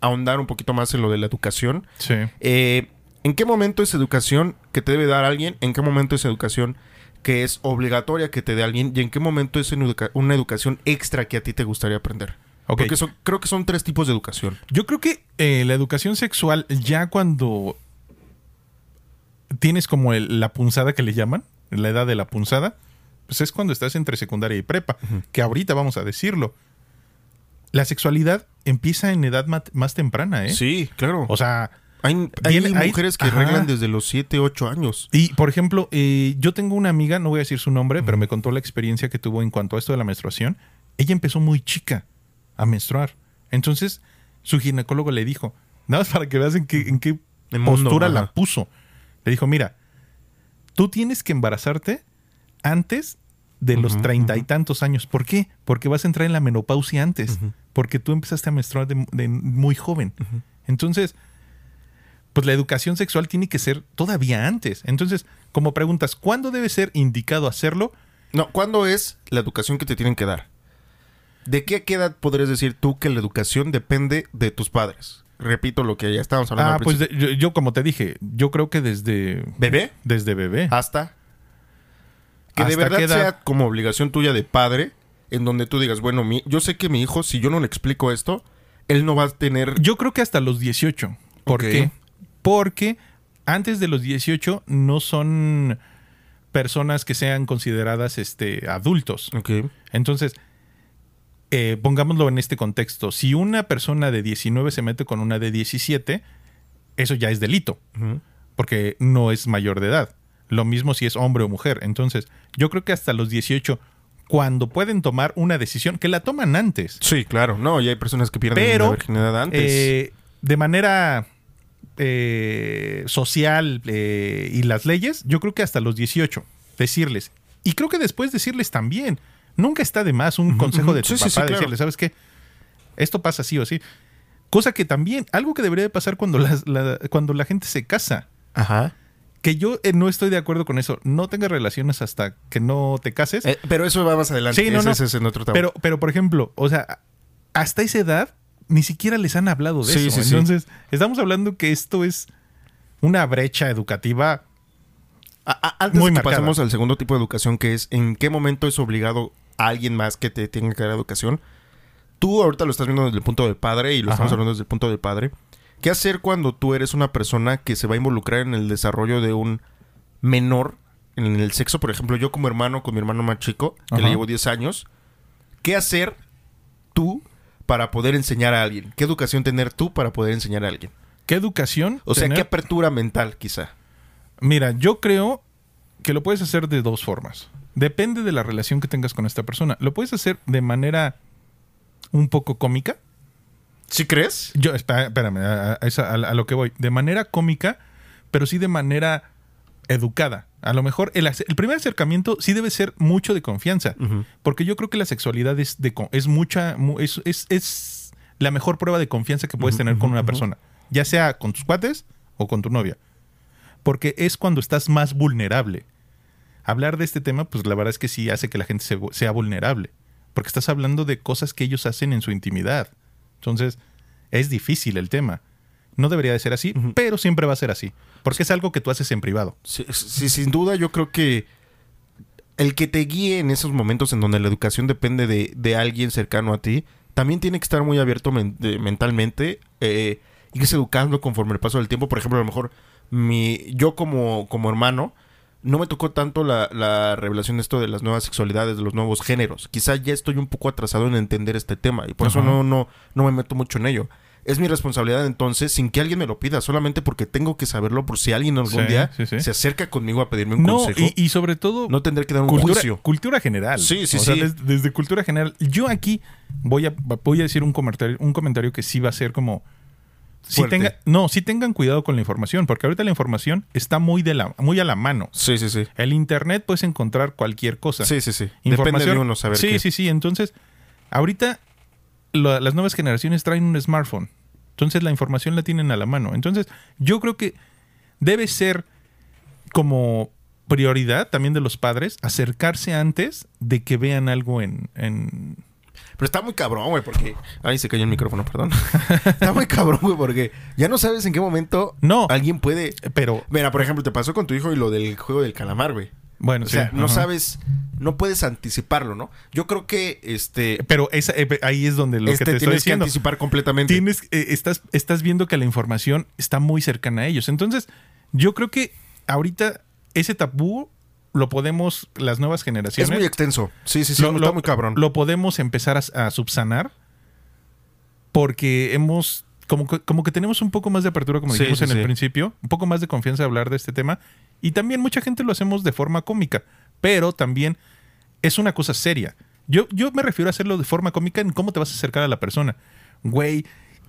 ahondar un poquito más en lo de la educación. Sí. Eh, ¿En qué momento es educación que te debe dar alguien? ¿En qué momento es educación que es obligatoria que te dé alguien? ¿Y en qué momento es una educación extra que a ti te gustaría aprender? Porque creo que son tres tipos de educación. Yo creo que la educación sexual, ya cuando tienes como la punzada que le llaman, la edad de la punzada, pues es cuando estás entre secundaria y prepa, que ahorita vamos a decirlo. La sexualidad empieza en edad más temprana, ¿eh? Sí, claro. O sea, hay, mujeres que arreglan desde los 7, 8 años. Y, por ejemplo, eh, yo tengo una amiga, no voy a decir su nombre, pero me contó la experiencia que tuvo en cuanto a esto de la menstruación. Ella empezó muy chica a menstruar. Entonces, su ginecólogo le dijo, nada más para que veas en qué, en qué postura la puso. Le dijo, mira, tú tienes que embarazarte antes de los treinta y tantos años. ¿Por qué? Porque vas a entrar en la menopausia antes. Porque tú empezaste a menstruar de, muy joven. Entonces, pues la educación sexual tiene que ser todavía antes. Entonces, como preguntas, ¿cuándo debe ser indicado hacerlo? No, ¿cuándo es la educación que te tienen que dar? ¿De qué edad podrías decir tú que la educación depende de tus padres? Repito lo que ya estábamos hablando. Ah, pues yo, como te dije, yo creo que desde... ¿Bebé? Desde bebé. Hasta... Que de verdad sea como obligación tuya de padre, en donde tú digas, bueno, mi, yo sé que mi hijo, si yo no le explico esto, él no va a tener... Yo creo que hasta los 18. ¿Por qué? Porque antes de los 18 no son personas que sean consideradas este, adultos. Ok. Entonces, eh, pongámoslo en este contexto, si una persona de 19 se mete con una de 17, eso ya es delito, porque no es mayor de edad. Lo mismo si es hombre o mujer. Entonces, yo creo que hasta los 18, cuando pueden tomar una decisión, que la toman antes. Sí, claro, no, y hay personas que pierden la virginidad antes. Eh, de manera eh, social y las leyes, yo creo que hasta los 18, decirles. Y creo que después decirles también Nunca está de más un consejo de tu papá decirle, ¿sabes qué? Esto pasa así o así. Cosa que también, algo que debería de pasar cuando, la, cuando la gente se casa. Ajá. que yo eh, no estoy de acuerdo con eso. No tengas relaciones hasta que no te cases. Eh, pero eso va más adelante. Sí, no, Ese- no. ese es en otro tabú. Pero, pero, por ejemplo, o sea, hasta esa edad ni siquiera les han hablado de Sí, eso. sí, sí. Entonces, estamos hablando que esto es una brecha educativa. A- a- antes muy de que marcada. pasemos al segundo tipo de educación, que es en qué momento es obligado a alguien más que te tenga que dar educación. Tú ahorita lo estás viendo desde el punto del padre y lo Ajá. estamos hablando desde el punto del padre. ¿Qué hacer cuando tú eres una persona que se va a involucrar en el desarrollo de un menor en el sexo? Por ejemplo, yo como hermano con mi hermano más chico, que le llevo 10 años. ¿Qué hacer tú para poder enseñar a alguien? ¿Qué educación tener tú para poder enseñar a alguien? ¿Qué educación? O sea, tener? ¿qué apertura mental quizá? Mira, yo creo que lo puedes hacer de dos formas. Depende de la relación que tengas con esta persona. Lo puedes hacer de manera un poco cómica. ¿Sí crees? Yo, espérame, a, a- a- a lo que voy. De manera cómica, pero sí de manera educada. A lo mejor el, primer acercamiento sí debe ser mucho de confianza. Porque yo creo que la sexualidad es, de, es mucha. mu- Es, es, es la mejor prueba de confianza que puedes tener con una persona. Ya sea con tus cuates o con tu novia. Porque es cuando estás más vulnerable. Hablar de este tema, pues la verdad es que sí hace que la gente se sea vulnerable. Porque estás hablando de cosas que ellos hacen en su intimidad. Entonces, es difícil el tema. No debería de ser así, pero siempre va a ser así. Porque es algo que tú haces en privado. Sí, sí, sin duda yo creo que el que te guíe en esos momentos en donde la educación depende de, de alguien cercano a ti, también tiene que estar muy abierto men- mentalmente, eh, irse educando conforme el paso del tiempo. Por ejemplo, a lo mejor mi, yo como, como hermano, no me tocó tanto la, la revelación de esto de las nuevas sexualidades, de los nuevos géneros. Quizá ya estoy un poco atrasado en entender este tema y por eso no, no, no me meto mucho en ello. Es mi responsabilidad entonces, sin que alguien me lo pida, solamente porque tengo que saberlo por si alguien algún Sí, día sí, sí. se acerca conmigo a pedirme un No, consejo. y, y sobre todo, no tendré que dar un cultura, juicio. cultura general. Sí, sí, O sea, sí. des- desde cultura general. Yo aquí voy a, voy a decir un comentario, un comentario que sí va a ser como. Si Fuerte. tenga, no, sí tengan cuidado con la información, porque ahorita la información está muy, de la, muy a la mano. Sí, sí, sí. El internet puedes encontrar cualquier cosa. Sí, sí, sí. Depende de uno saber Sí, qué. sí, sí. Entonces, ahorita lo- las nuevas generaciones traen un smartphone. Entonces, la información la tienen a la mano. Entonces, yo creo que debe ser como prioridad también de los padres acercarse antes de que vean algo en... en- Pero está muy cabrón, güey, porque... Ay, se cayó el micrófono, perdón. está muy cabrón, güey, porque ya no sabes en qué momento No. alguien puede... Pero, Mira, por ejemplo, te pasó con tu hijo y lo del juego del calamar, güey. bueno, O sea, sí, no ajá. sabes, no puedes anticiparlo, ¿no? Yo creo que este, Pero esa- eh, ahí es donde lo este que te estoy tienes que diciendo. anticipar completamente. tienes, eh, estás, estás viendo que la información está muy cercana a ellos. Entonces, yo creo que ahorita ese tabú lo podemos, las nuevas Es generaciones, muy extenso. Sí, sí, sí, lo, está lo- muy cabrón. lo podemos empezar a, a subsanar porque hemos, como que, como que tenemos un poco más de apertura, como Sí, dijimos sí, en el principio, un poco más de confianza de hablar de este tema. Y también mucha gente lo hacemos de forma cómica, pero también es una cosa seria. Yo, yo me refiero a hacerlo de forma cómica en cómo te vas a acercar a la persona. Güey,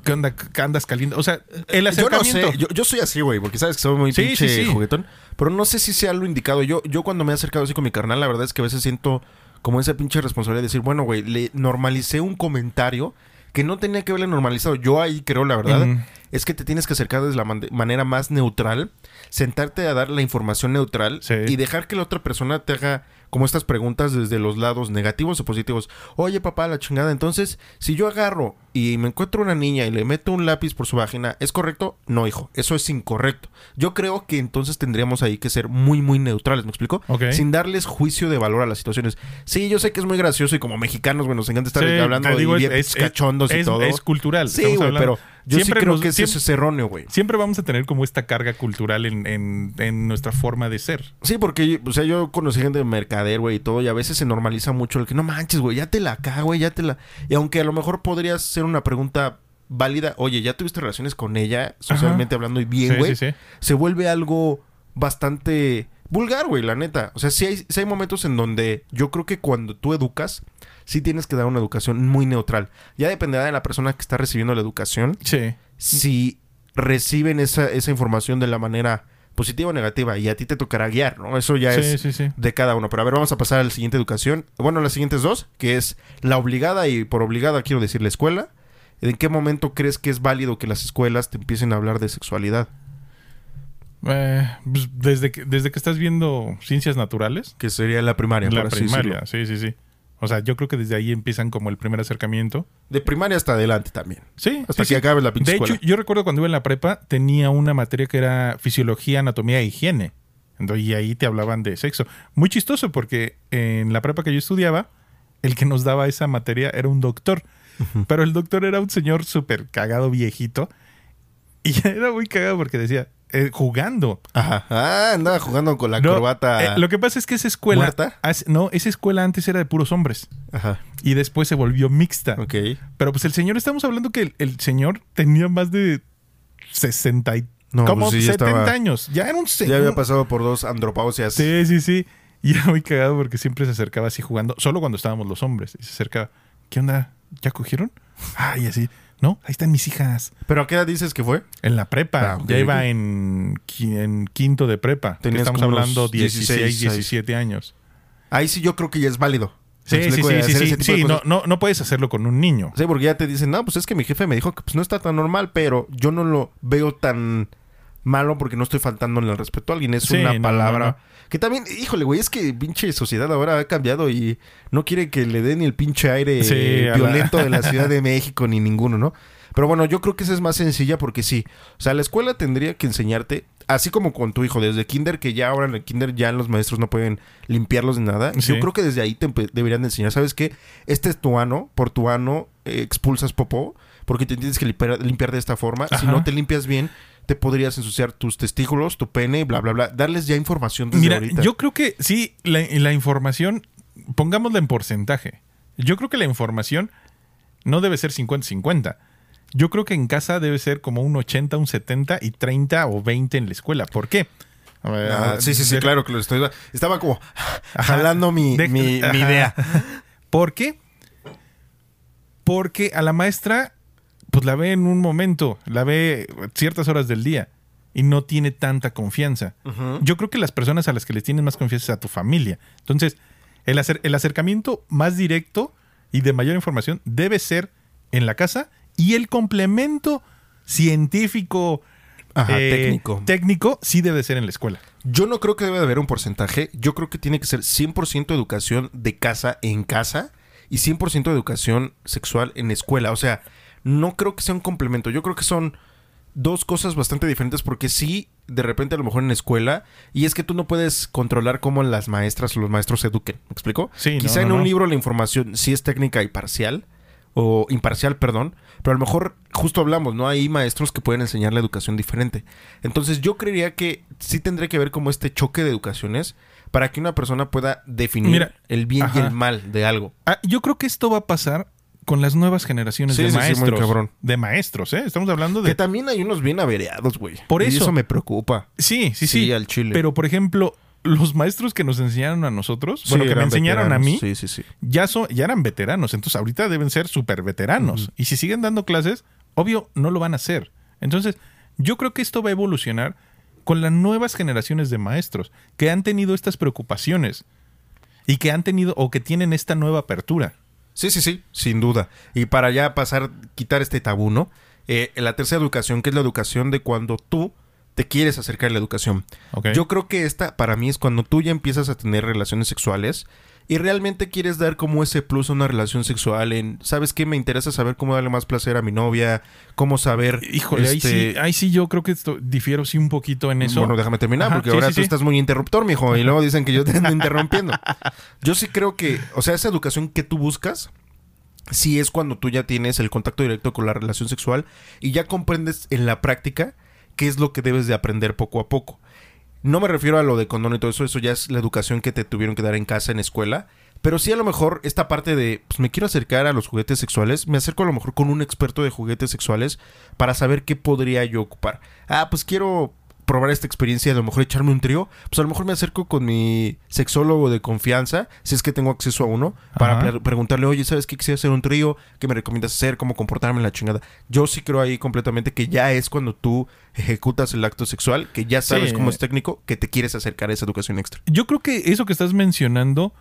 ¿qué onda? ¿Qué andas caliente? O sea, el Yo no acercamiento. sé, yo, yo soy así, güey, porque sabes que soy muy Sí, pinche sí, sí. juguetón. Pero no sé si sea lo indicado. Yo, yo cuando me he acercado así con mi carnal, la verdad es que a veces siento como esa pinche responsabilidad de decir, bueno, güey, le normalicé un comentario que no tenía que haberle normalizado. Yo ahí creo, la verdad, es que te tienes que acercar de la man- manera más neutral, sentarte a dar la información neutral Sí. y dejar que la otra persona te haga como estas preguntas desde los lados negativos o positivos. Oye, papá, la chingada. Entonces, si yo agarro y me encuentro una niña y le meto un lápiz por su vagina, ¿es correcto? No, hijo, eso es incorrecto. Yo creo que entonces tendríamos ahí que ser muy, muy neutrales, ¿me explico? Sin darles juicio de valor a las situaciones. Sí, yo sé que es muy gracioso y como mexicanos, bueno, nos encanta estar Sí, hablando digo, y es- cachondos y todo. es cultural, Sí, güey, pero yo Siempre sí creo nos- que eso es erróneo, güey. Siempre vamos a tener como esta carga cultural en, en- en nuestra forma de ser. Sí, porque, o sea, yo conocí gente de mercader, güey, y todo, y a veces se normaliza mucho el que no manches, güey, ya te la cago, güey, ya te la. Y aunque a lo mejor podría ser una pregunta válida, oye, ¿ya tuviste relaciones con ella, socialmente hablando y bien, Sí, güey? sí, sí. Se vuelve algo bastante vulgar, güey, la neta. O sea, sí hay, sí hay momentos en donde yo creo que cuando tú educas, sí tienes que dar una educación muy neutral. Ya dependerá de la persona que está recibiendo la educación Sí. si reciben esa, esa información de la manera positiva o negativa y a ti te tocará guiar, ¿no? Eso ya Sí, es sí, sí. de cada uno. Pero a ver, vamos a pasar a la siguiente educación. Bueno, las siguientes dos, que es la obligada y por obligada quiero decir la escuela. ¿En qué momento crees que es válido que las escuelas te empiecen a hablar de sexualidad? Eh, pues, desde, que, desde que estás viendo ciencias naturales. Que sería la primaria. La primaria, sí, sí, sí. O sea, yo creo que desde ahí empiezan como el primer acercamiento. De primaria hasta adelante también. Sí. Hasta sí, que sí. acabes la pinche De escuela. hecho, yo recuerdo cuando iba en la prepa, tenía una materia que era fisiología, anatomía e higiene. Entonces, y ahí te hablaban de sexo. Muy chistoso porque en la prepa que yo estudiaba, el que nos daba esa materia era un doctor. Pero el doctor era un señor súper cagado viejito. Y era muy cagado porque decía, eh, jugando. Ajá. Ah, andaba jugando con la No, corbata. eh, lo que pasa es que esa escuela. ¿Muerta? no, esa escuela antes era de puros hombres. Ajá. Y después se volvió mixta. Ok. Pero pues el señor, estamos hablando que el, el señor tenía más de 60 y No, como pues sí, ya 70 estaba- años. Ya era un Ya señor. había pasado por dos andropausias. Sí, sí, sí. Y era muy cagado porque siempre se acercaba así jugando, solo cuando estábamos los hombres. Y se acercaba, ¿qué onda? ¿Ya cogieron? Ay, así. No, ahí están mis hijas. ¿Pero a qué edad dices que fue? En la prepa. Ah, ya iba en, qui- en quinto de prepa. que estamos hablando 16, 16, 17 años. Ahí sí yo creo que ya es válido. Sí, ¿Me sí, explico? sí, sí, no, no, no puedes hacerlo con un niño. Sí, porque ya te dicen, no, pues es que mi jefe me dijo que pues no está tan normal, pero yo no lo veo tan malo porque no estoy faltando en el respeto a alguien. Es Sí, una no, palabra. Que también, híjole, güey, es que pinche sociedad ahora ha cambiado y no quiere que le den ni el pinche aire Sí, eh, la- violento de la Ciudad de México ni ninguno, ¿no? Pero bueno, yo creo que esa es más sencilla porque sí. O sea, la escuela tendría que enseñarte, así como con tu hijo, desde kinder, que ya ahora en el kinder ya los maestros no pueden limpiarlos ni nada. Sí. Yo creo que desde ahí te deberían de enseñar, ¿sabes qué? Este es tu ano, por tu ano eh, expulsas popó, porque te tienes que limpiar, limpiar de esta forma. Si no te limpias bien, te podrías ensuciar tus testículos, tu pene, bla, bla, bla. Darles ya información desde Mira, ahorita. yo creo que sí, la, la información, pongámosla en porcentaje. Yo creo que la información no debe ser 50-50. Yo creo que en casa debe ser como un 80, un 70 y 30 o 20 en la escuela. ¿Por qué? A ver, Ah, sí, sí, sí, de- claro que lo estoy. Estaba como Ajá. jalando mi, De- mi, idea. ¿Por qué? Porque a la maestra, pues la ve en un momento, la ve ciertas horas del día y no tiene tanta confianza. Yo creo que las personas a las que les tienes más confianza es a tu familia. Entonces, el, acer- el acercamiento más directo y de mayor información debe ser en la casa y el complemento científico Ajá, eh, técnico. técnico sí debe ser en la escuela. Yo no creo que debe de haber un porcentaje. Yo creo que tiene que ser 100% educación de casa en casa y 100% educación sexual en escuela. O sea, no creo que sea un complemento. Yo creo que son dos cosas bastante diferentes porque sí, de repente a lo mejor en escuela, y es que tú no puedes controlar cómo las maestras o los maestros eduquen. ¿Me explico? Sí, Quizá no, en un no. libro la información sí es técnica y parcial, o imparcial, perdón, pero a lo mejor justo hablamos, ¿no? Hay maestros que pueden enseñar la educación diferente. Entonces yo creería que sí tendría que haber como este choque de educaciones para que una persona pueda definir Mira, el bien y el mal de algo. Ah, yo creo que esto va a pasar con las nuevas generaciones Sí, de sí, sí, muy maestros. cabrón. De maestros, ¿eh? Estamos hablando de... Que también hay unos bien averiados, güey. Por Y eso. eso me preocupa. Sí, sí, Sí, al chile. Pero, por ejemplo, los maestros que nos enseñaron a nosotros, bueno, que me enseñaron a mí, Sí, sí, sí. ya, son, ya eran veteranos. Entonces, ahorita deben ser súper veteranos. Y si siguen dando clases, obvio, no lo van a hacer. Entonces, yo creo que esto va a evolucionar con las nuevas generaciones de maestros que han tenido estas preocupaciones y que han tenido o que tienen esta nueva apertura. Sí, sí, sí, sin duda. Y para ya pasar, quitar este tabú, ¿no? Eh, la tercera educación, que es la educación de cuando tú te quieres acercar a la educación. Yo creo que esta para mí es cuando tú ya empiezas a tener relaciones sexuales y realmente quieres dar como ese plus a una relación sexual en, ¿sabes qué? Me interesa saber cómo darle más placer a mi novia, cómo saber... Híjole, ahí, este, sí, ahí sí yo creo que esto, difiero sí un poquito en eso. Bueno, déjame terminar, Ajá, porque sí, ahora sí, tú estás muy interruptor, mijo, y luego dicen que yo te ando interrumpiendo. Yo sí creo que, o sea, esa educación que tú buscas, sí es cuando tú ya tienes el contacto directo con la relación sexual y ya comprendes en la práctica qué es lo que debes de aprender poco a poco. No me refiero a lo de condón y todo eso, eso ya es la educación que te tuvieron que dar en casa, en escuela. Pero sí a lo mejor esta parte de, pues me quiero acercar a los juguetes sexuales, me acerco a lo mejor con un experto de juguetes sexuales para saber qué podría yo ocupar. Ah, pues quiero probar esta experiencia, a lo mejor echarme un trío, pues a lo mejor me acerco con mi sexólogo de confianza, si es que tengo acceso a uno, para pre- preguntarle, oye, ¿sabes qué quisiera hacer un trío? ¿Qué me recomiendas hacer? ¿Cómo comportarme en la chingada? Yo sí creo ahí completamente que ya es cuando tú ejecutas el acto sexual, que ya sabes Sí. cómo es técnico, que te quieres acercar a esa educación extra. Yo creo que eso que estás mencionando,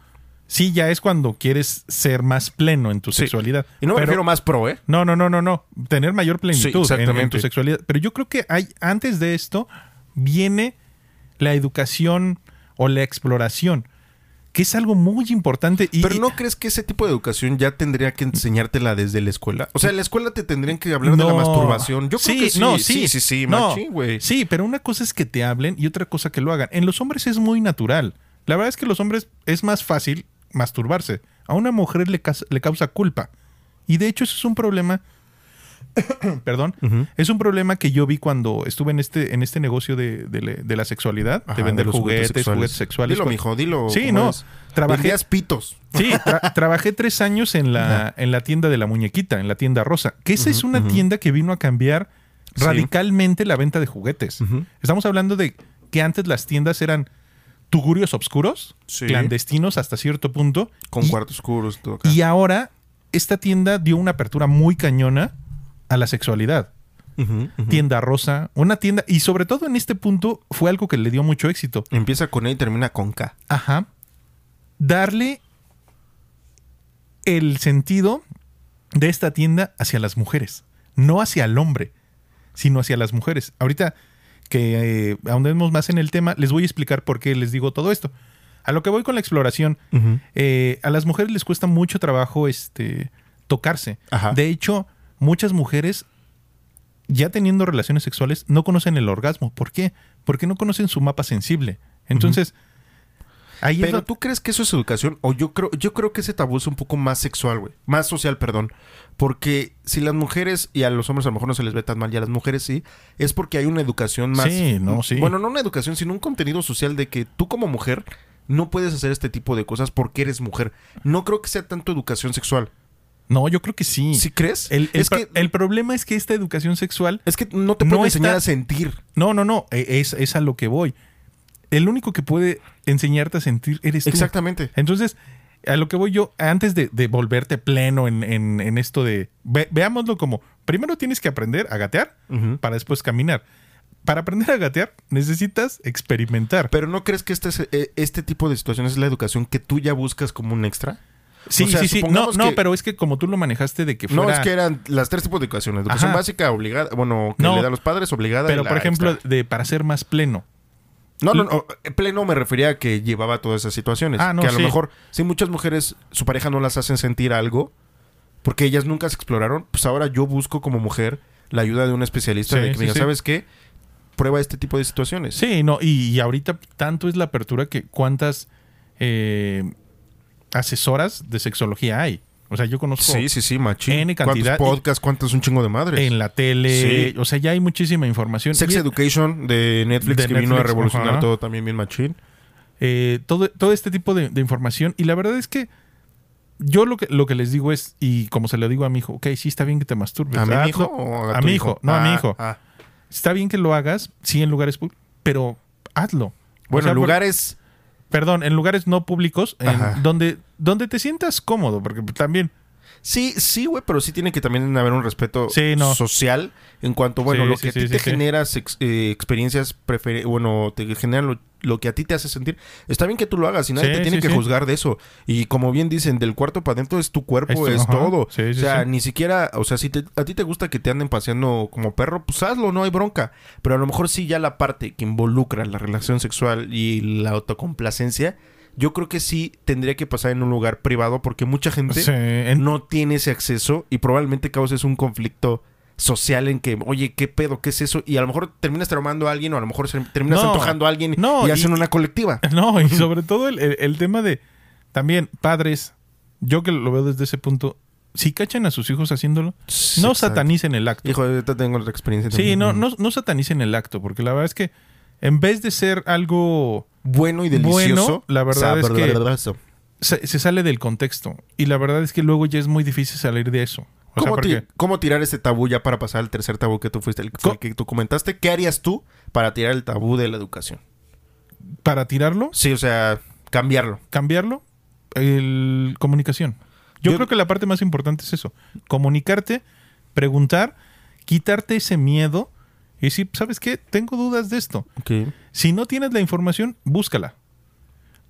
sí, ya es cuando quieres ser más pleno en tu Sí. sexualidad. Y no me Pero- refiero más pro, ¿eh? No, no, no, no, no. Tener mayor plenitud Sí, en- tu sexualidad. Pero yo creo que hay, antes de esto, viene la educación o la exploración, que es algo muy importante. Y, Pero ¿no crees que ese tipo de educación ya tendría que enseñártela desde la escuela? O sea, en la escuela te tendrían que hablar de la masturbación. Yo creo Sí, que sí. no, sí, sí. sí, sí, No. Sí, pero una cosa es que te hablen y otra cosa que lo hagan. En los hombres es muy natural. La verdad es que los hombres es más fácil masturbarse. A una mujer le, le causa culpa. Y de hecho eso es un problema. Perdón. Es un problema que yo vi cuando estuve en este, en este negocio de, de la sexualidad, Ajá, de vender juguetes, juguetes sexuales. Dilo, mijo, dilo. Sí, ¿cómo no. es? Trabajé, pitos. Sí, tra- trabajé tres años en la, en la tienda de la muñequita, en la tienda rosa. Que esa es una tienda que vino a cambiar Sí. radicalmente la venta de juguetes. Estamos hablando de que antes las tiendas eran tugurios obscuros, Sí. clandestinos hasta cierto punto. Con y, cuartos oscuros todo acá. y ahora esta tienda dio una apertura muy cañona a la sexualidad. Tienda rosa, una tienda, y sobre todo en este punto fue algo que le dio mucho éxito. Empieza con E y termina con K. Ajá. Darle el sentido de esta tienda hacia las mujeres. No hacia el hombre, sino hacia las mujeres. Ahorita que eh, ahondemos más en el tema, les voy a explicar por qué les digo todo esto. A lo que voy con la exploración, eh, a las mujeres les cuesta mucho trabajo este, tocarse. Ajá. De hecho, muchas mujeres, ya teniendo relaciones sexuales, no conocen el orgasmo. ¿Por qué? Porque no conocen su mapa sensible. Entonces, ahí es Pero tú crees que eso es educación o yo creo yo creo que ese tabú es un poco más sexual, güey, más social, perdón, porque si las mujeres y a los hombres a lo mejor no se les ve tan mal y a las mujeres sí, es porque hay una educación más Sí, no, sí. Bueno, no una educación, sino un contenido social de que tú como mujer no puedes hacer este tipo de cosas porque eres mujer. No creo que sea tanto educación sexual. No, yo creo que sí. ¿Sí crees? El, el es que el problema es que esta educación sexual es que no te no pueden enseñar está- a sentir. No, no, no. e- Es, es a lo que voy. El único que puede enseñarte a sentir eres tú. Exactamente. Entonces, a lo que voy yo, antes de, de volverte pleno en, en- en esto de. ve- veámoslo como: primero tienes que aprender a gatear para después caminar. Para aprender a gatear, necesitas experimentar. Pero ¿no crees que este, es- eh, este tipo de situaciones es la educación que tú ya buscas como un extra? Sí, o sea, sí, sí. No, no, que- pero es que como tú lo manejaste de que fuera. No, es que eran las tres tipos de educación. Educación Ajá. básica, obligada, bueno, que No. le da a los padres, obligada. y Pero, la por ejemplo, extra. de para ser más pleno. No, no, no. eh, Pleno me refería a que llevaba todas esas situaciones. Ah, no, que a lo mejor, si muchas mujeres, su pareja no las hacen sentir algo, porque ellas nunca se exploraron, pues ahora yo busco como mujer la ayuda de un especialista Sí, de que sí, me diga. ¿sabes qué? Prueba este tipo de situaciones. Sí, no, y, y ahorita tanto es la apertura que cuántas eh, asesoras de sexología hay. O sea, yo conozco sí, sí, sí, machín. N cantidad- ¿Cuántos podcasts? ¿Cuántos? Un chingo de madres. en la tele, Sí. o sea, ya hay muchísima información. Sex Y, Education de Netflix De que vino a revolucionar todo también bien machín. eh, todo, todo este tipo de, de información. Y la verdad es que yo lo que, lo que les digo es, y como se lo digo a mi hijo, ok, sí está bien que te masturbes. ¿A mi hijo o a, A mi hijo, no, a mi hijo. ah. Está bien que lo hagas, sí, en lugares públicos, pero hazlo. O Bueno, sea, por- lugares... Perdón, en lugares no públicos, en donde, donde te sientas cómodo, porque también Sí, sí, güey, pero sí tiene que también haber un respeto Sí, no. social en cuanto, bueno, Sí, lo sí, que a ti te sí. genera sex- eh, experiencias, bueno, te genera lo, lo que a ti te hace sentir. Está bien que tú lo hagas y nadie Sí, te tiene sí, que sí. juzgar de eso. Y como bien dicen, del cuarto para adentro es tu cuerpo, Es tu- es ajá. todo. O sea, ni siquiera, o sea, si te- a ti te gusta que te anden paseando como perro, pues hazlo, no hay bronca. Pero a lo mejor sí ya la parte que involucra la relación sexual y la autocomplacencia, yo creo que sí tendría que pasar en un lugar privado porque mucha gente Sí, en- no tiene ese acceso y probablemente causes un conflicto social en que, oye, ¿qué pedo? ¿Qué es eso? Y a lo mejor terminas traumando a alguien o a lo mejor se- terminas No, antojando a alguien no, y y- hacen una colectiva. No, y sobre todo el, el- el tema de también padres, yo que lo veo desde ese punto, si cachan a sus hijos haciéndolo, no satanicen el acto. Hijo, ahorita tengo otra experiencia. Sí, no, no, no satanicen el acto, porque la verdad es que en vez de ser algo Bueno y delicioso. Bueno, la verdad es que- se sale del contexto y la verdad es que luego ya es muy difícil salir de eso. O sea, ¿Cómo, ti- porque cómo tirar ese tabú ya para pasar al tercer tabú que tú fuiste, el, que tú comentaste? ¿Qué harías tú para tirar el tabú de la educación? para tirarlo, Sí, o sea, cambiarlo. cambiarlo, el comunicación. Yo, Yo- creo que la parte más importante es eso, comunicarte, preguntar, quitarte ese miedo y decir, ¿sabes qué? Tengo dudas de esto. Si no tienes la información, búscala.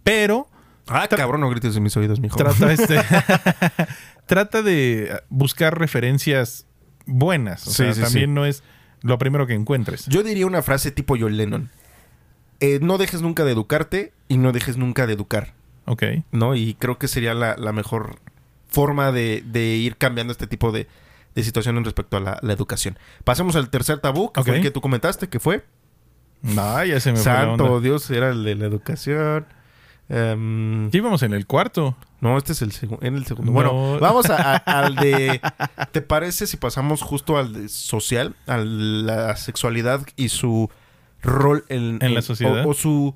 Pero Ah, cabrón, no grites en mis oídos, mijo. trata este trata de buscar referencias buenas. O Sí, sea, sí, también sí. no es lo primero que encuentres. Yo diría una frase tipo John Lennon. Eh, no dejes nunca de educarte y no dejes nunca de educar. Ok. ¿No? Y creo que sería la, la mejor forma de, de, ir cambiando este tipo de, de situaciones respecto a la, la, educación. Pasemos al tercer tabú, que Ok. fue el que tú comentaste, que fue No, ya se me fue la Santo onda. Dios, era el de la educación. Em, Sí, íbamos en el cuarto. no, este es el, en el segundo. No. Bueno, vamos a- a- al de... ¿Te parece si pasamos justo al de social? A la sexualidad y su rol en, En la sociedad. O, o su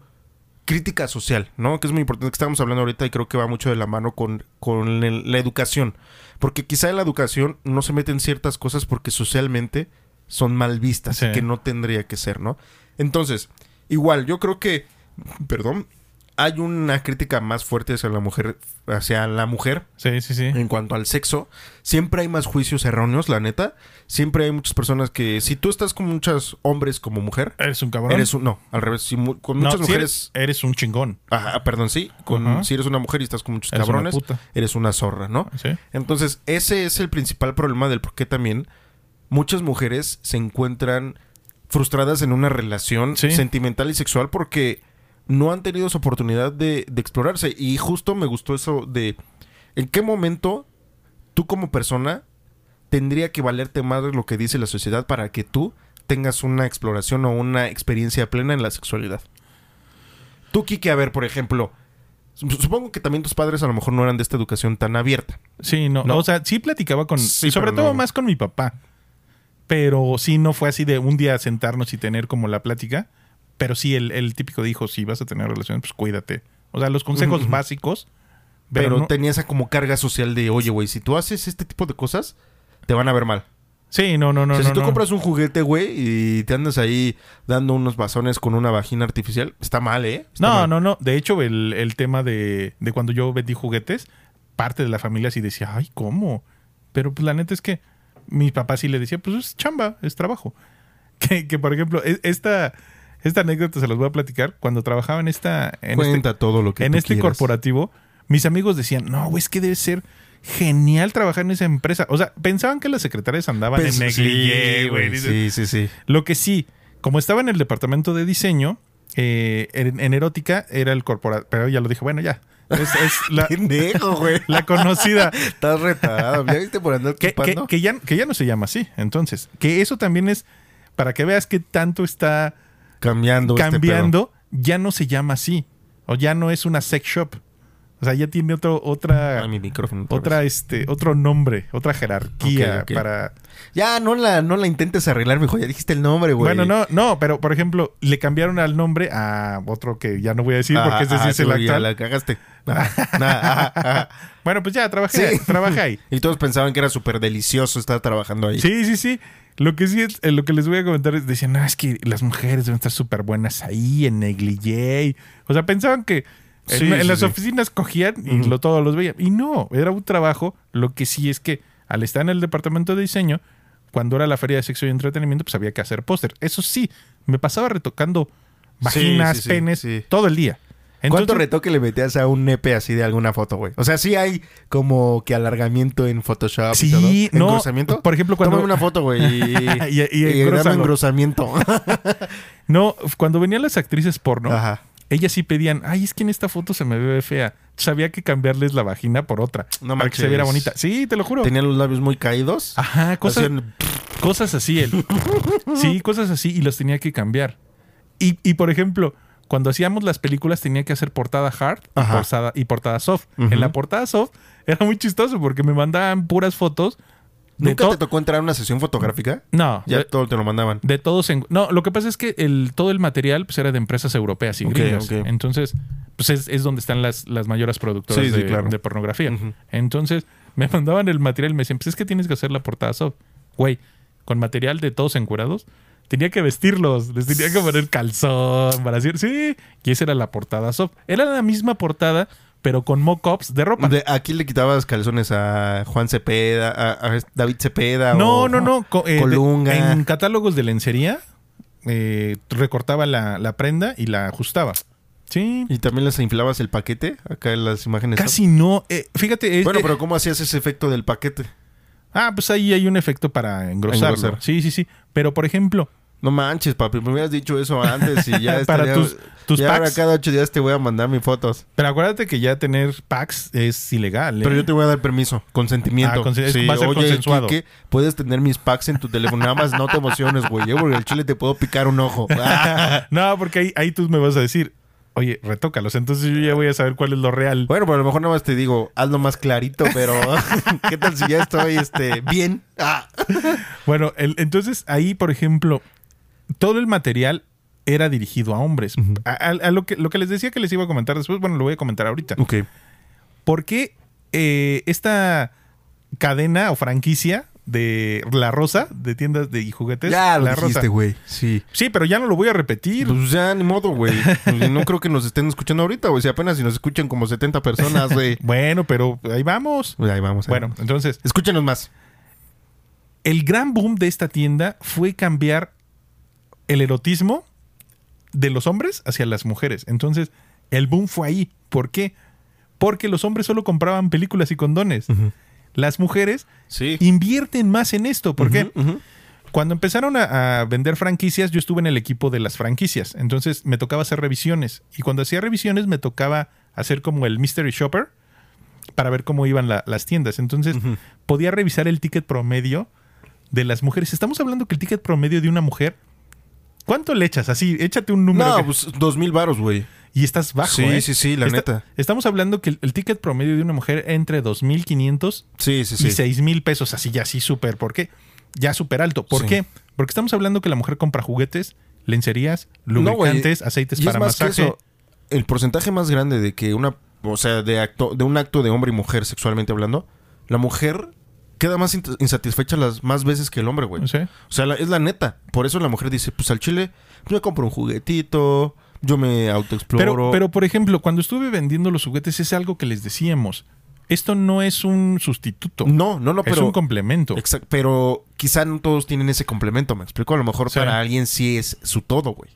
crítica social, ¿no? Que es muy importante que estamos hablando ahorita y creo que va mucho de la mano con, con el- la educación. Porque quizá en la educación no se meten ciertas cosas porque socialmente son mal vistas Sí. y que no tendría que ser, ¿no? Entonces, igual, yo creo que, perdón, hay una crítica más fuerte hacia la mujer, hacia la mujer Sí, sí, sí. en cuanto al sexo. Siempre hay más juicios erróneos, la neta. Siempre hay muchas personas que, si tú estás con muchos hombres como mujer, Eres un cabrón. eres un, no, al revés, si mu- con No, muchas mujeres, eres, eres un chingón. ajá, perdón, sí, con, si eres una mujer y estás con muchos Eres una cabrones, puta. eres una zorra, ¿no? Sí. Entonces, ese es el principal problema del por qué también muchas mujeres se encuentran frustradas en una relación Sí. sentimental y sexual porque no han tenido esa oportunidad de, de explorarse. Y justo me gustó eso de en qué momento tú como persona tendría que valerte más de lo que dice la sociedad para que tú tengas una exploración o una experiencia plena en la sexualidad. Tú, Kike, a ver, por ejemplo, supongo que también tus padres a lo mejor no eran de esta educación tan abierta. Sí, no, No. O sea, sí platicaba con. Sí, sobre todo no. más con mi papá. Pero sí no fue así de un día sentarnos y tener como la plática. Pero sí el, el típico dijo: si vas a tener relaciones, pues cuídate. O sea, los consejos básicos. Pero, Pero, no- tenía esa como carga social de, oye, güey, si tú haces este tipo de cosas, te van a ver mal. Sí, no, no, no. o sea, no, si tú no. compras un juguete, güey, y te andas ahí dando unos bazones con una vagina artificial, está mal, ¿eh? Está No, mal. no, no. De hecho, el, el tema de, de cuando yo vendí juguetes, parte de la familia sí decía, ay, ¿cómo? Pero pues la neta es que mi papá sí le decía, pues es chamba, es trabajo. Que, que por ejemplo, e- esta, esta anécdota se las voy a platicar. Cuando trabajaba en esta... En este, Cuenta todo lo que en tú este quieras. corporativo, mis amigos decían, no, güey, es que debe ser genial trabajar en esa empresa. O sea, pensaban que las secretarias andaban Pues, en negligé, sí, güey. Sí, sí, sí. Lo que sí, como estaba en el departamento de diseño, eh, en, en erótica era el corporativo. Pero ya lo dije, bueno, ya. Es, es la, güey. la conocida. Estás retado. ¿Ya viste por andar Que, que- que ya, que ya no se llama así. Entonces, que eso también es para que veas que tanto está Cambiando. este cambiando. ya no se llama así. O ya no es una sex shop. O sea, ya tiene otro, otra, Ay, mi micrófono. otra este, otro nombre, otra jerarquía para. Ya, no la, no la intentes arreglar, mijo. Ya dijiste el nombre, güey. Bueno, no, no, pero por ejemplo, le cambiaron al nombre a otro que ya no voy a decir porque ese sí Ajá, es el actual. la cagaste. Ajá, ajá. Bueno, pues ya trabajé, Sí. trabajé ahí. Y todos pensaban que era súper delicioso estar trabajando ahí. Sí, sí, sí. Lo que sí es, eh, lo que les voy a comentar es, decían, no, es que las mujeres deben estar súper buenas ahí, en negligé. O sea, pensaban que en, Sí, en sí, las oficinas cogían y lo, todos los veían. Y no, era un trabajo. Lo que sí es que al estar en el departamento de diseño, cuando era la feria de sexo y entretenimiento, pues había que hacer póster. Eso sí, me pasaba retocando vaginas, penes, todo el día. ¿Cuánto Entonces, retoque le metías a un nepe así de alguna foto, güey? O sea, sí hay como que alargamiento en Photoshop y Sí, no, ¿Engrosamiento? por ejemplo, cuando- Tómame una foto, güey. Y, Y- y y dame engrosalo. engrosamiento. no, cuando venían las actrices porno, Ajá. ellas sí pedían, ay, es que en esta foto se me ve fea. Sabía que cambiarles la vagina por otra. No para que se viera bonita. Sí, te lo juro. Tenían los labios muy caídos. Ajá, cosas, Hacían- cosas así. él. Sí, cosas así y los tenía que cambiar. Y, y, por ejemplo, cuando hacíamos las películas tenía que hacer portada hard y portada, y portada soft. En la portada soft era muy chistoso porque me mandaban puras fotos. De ¿Nunca te tocó entrar a una sesión fotográfica? No, Ya de, todo te lo mandaban. de todos en... No, lo que pasa es que el, todo el material pues, era de empresas europeas y Ok, gringas. ok. Entonces, pues es, es donde están las, las mayores productoras Sí, sí, de, claro. de pornografía. Entonces, me mandaban el material y me decían, pues es que tienes que hacer la portada soft. Güey, con material de todos encurados, tenía que vestirlos, les tenía que poner calzón para decir, sí, y esa era la portada soft. Era la misma portada, pero con mock-ups de ropa. De- aquí le quitabas calzones a Juan Cepeda, a, a David Cepeda. no, o- no, no. co- eh, de- Colunga. en catálogos de lencería, eh, recortaba la, la prenda y la ajustaba. Sí. Y también les inflabas el paquete acá en las imágenes. Casi no. eh, fíjate, es- Bueno, eh, pero ¿cómo hacías ese efecto del paquete? Ah, pues ahí hay un efecto para engrosarlo. Engrosar. Sí, sí, sí. Pero, por ejemplo, No manches, papi, me hubieras dicho eso antes y ya Para tus- tus ya ahora packs. cada ocho días te voy a mandar mis fotos. pero acuérdate que ya tener packs es ilegal. ¿eh? Pero yo te voy a dar permiso, consentimiento. Ah, es- va a ser oye, consensuado. Quique, puedes tener mis packs en tu teléfono. Nada más no te emociones, güey. Yo porque el chile te puedo picar un ojo. no, porque ahí, ahí tú me vas a decir, oye, retócalos. Entonces yo ya voy a saber cuál es lo real. Bueno, pero a lo mejor nada más te digo, hazlo más clarito, pero ¿qué tal si ya estoy este, bien? Ah. Bueno, el- entonces ahí, por ejemplo, todo el material era dirigido a hombres. a, a- a lo, que, lo que les decía que les iba a comentar después, bueno, lo voy a comentar ahorita. Ok. ¿Por qué eh, esta cadena o franquicia de La Rosa, de tiendas de y juguetes? Ya lo La dijiste, güey. Sí. Sí, pero ya no lo voy a repetir. Pues ya, ni modo, güey. Pues no creo que nos estén escuchando ahorita, güey. Si apenas si nos escuchan como 70 personas, güey. bueno, pero ahí vamos. Ahí vamos. ahí Bueno, vamos. entonces, Escúchenos más. el gran boom de esta tienda fue cambiar el erotismo de los hombres hacia las mujeres. Entonces, el boom fue ahí. ¿Por qué? Porque los hombres solo compraban películas y condones. Las mujeres Sí. invierten más en esto. ¿Por qué? Cuando empezaron a, a vender franquicias, yo estuve en el equipo de las franquicias. Entonces me tocaba hacer revisiones. Y cuando hacía revisiones me tocaba hacer como el mystery shopper para ver cómo iban la- las tiendas. Entonces podía revisar el ticket promedio de las mujeres. Estamos hablando que el ticket promedio de una mujer... ¿Cuánto le echas? Así, échate un número. No, que- pues dos mil varos, güey. y estás bajo, Sí, ¿eh? sí, sí, la neta. Estamos hablando que el, el ticket promedio de una mujer entre 2.500 Sí, sí, y sí. seis mil pesos, así ya así súper. ¿Por qué? Ya súper alto. ¿Por Sí. qué? Porque estamos hablando que la mujer compra juguetes, lencerías, No, lubricantes, aceites Y para más que masaje. eso, el porcentaje más grande de que una, o sea, de acto, de un acto de hombre y mujer sexualmente hablando, la mujer queda más insatisfecha las más veces que el hombre, güey. ¿no sé? O sea, la- es la neta. Por eso la mujer dice, pues al chile, pues me compro un juguetito, yo me autoexploro. Pero, pero, por ejemplo, cuando estuve vendiendo los juguetes, es algo que les decíamos. Esto no es un sustituto. no, no, no, es pero... un complemento. Exacto, pero quizá no todos tienen ese complemento, me explico. A lo mejor Sí. para alguien sí es su todo, güey.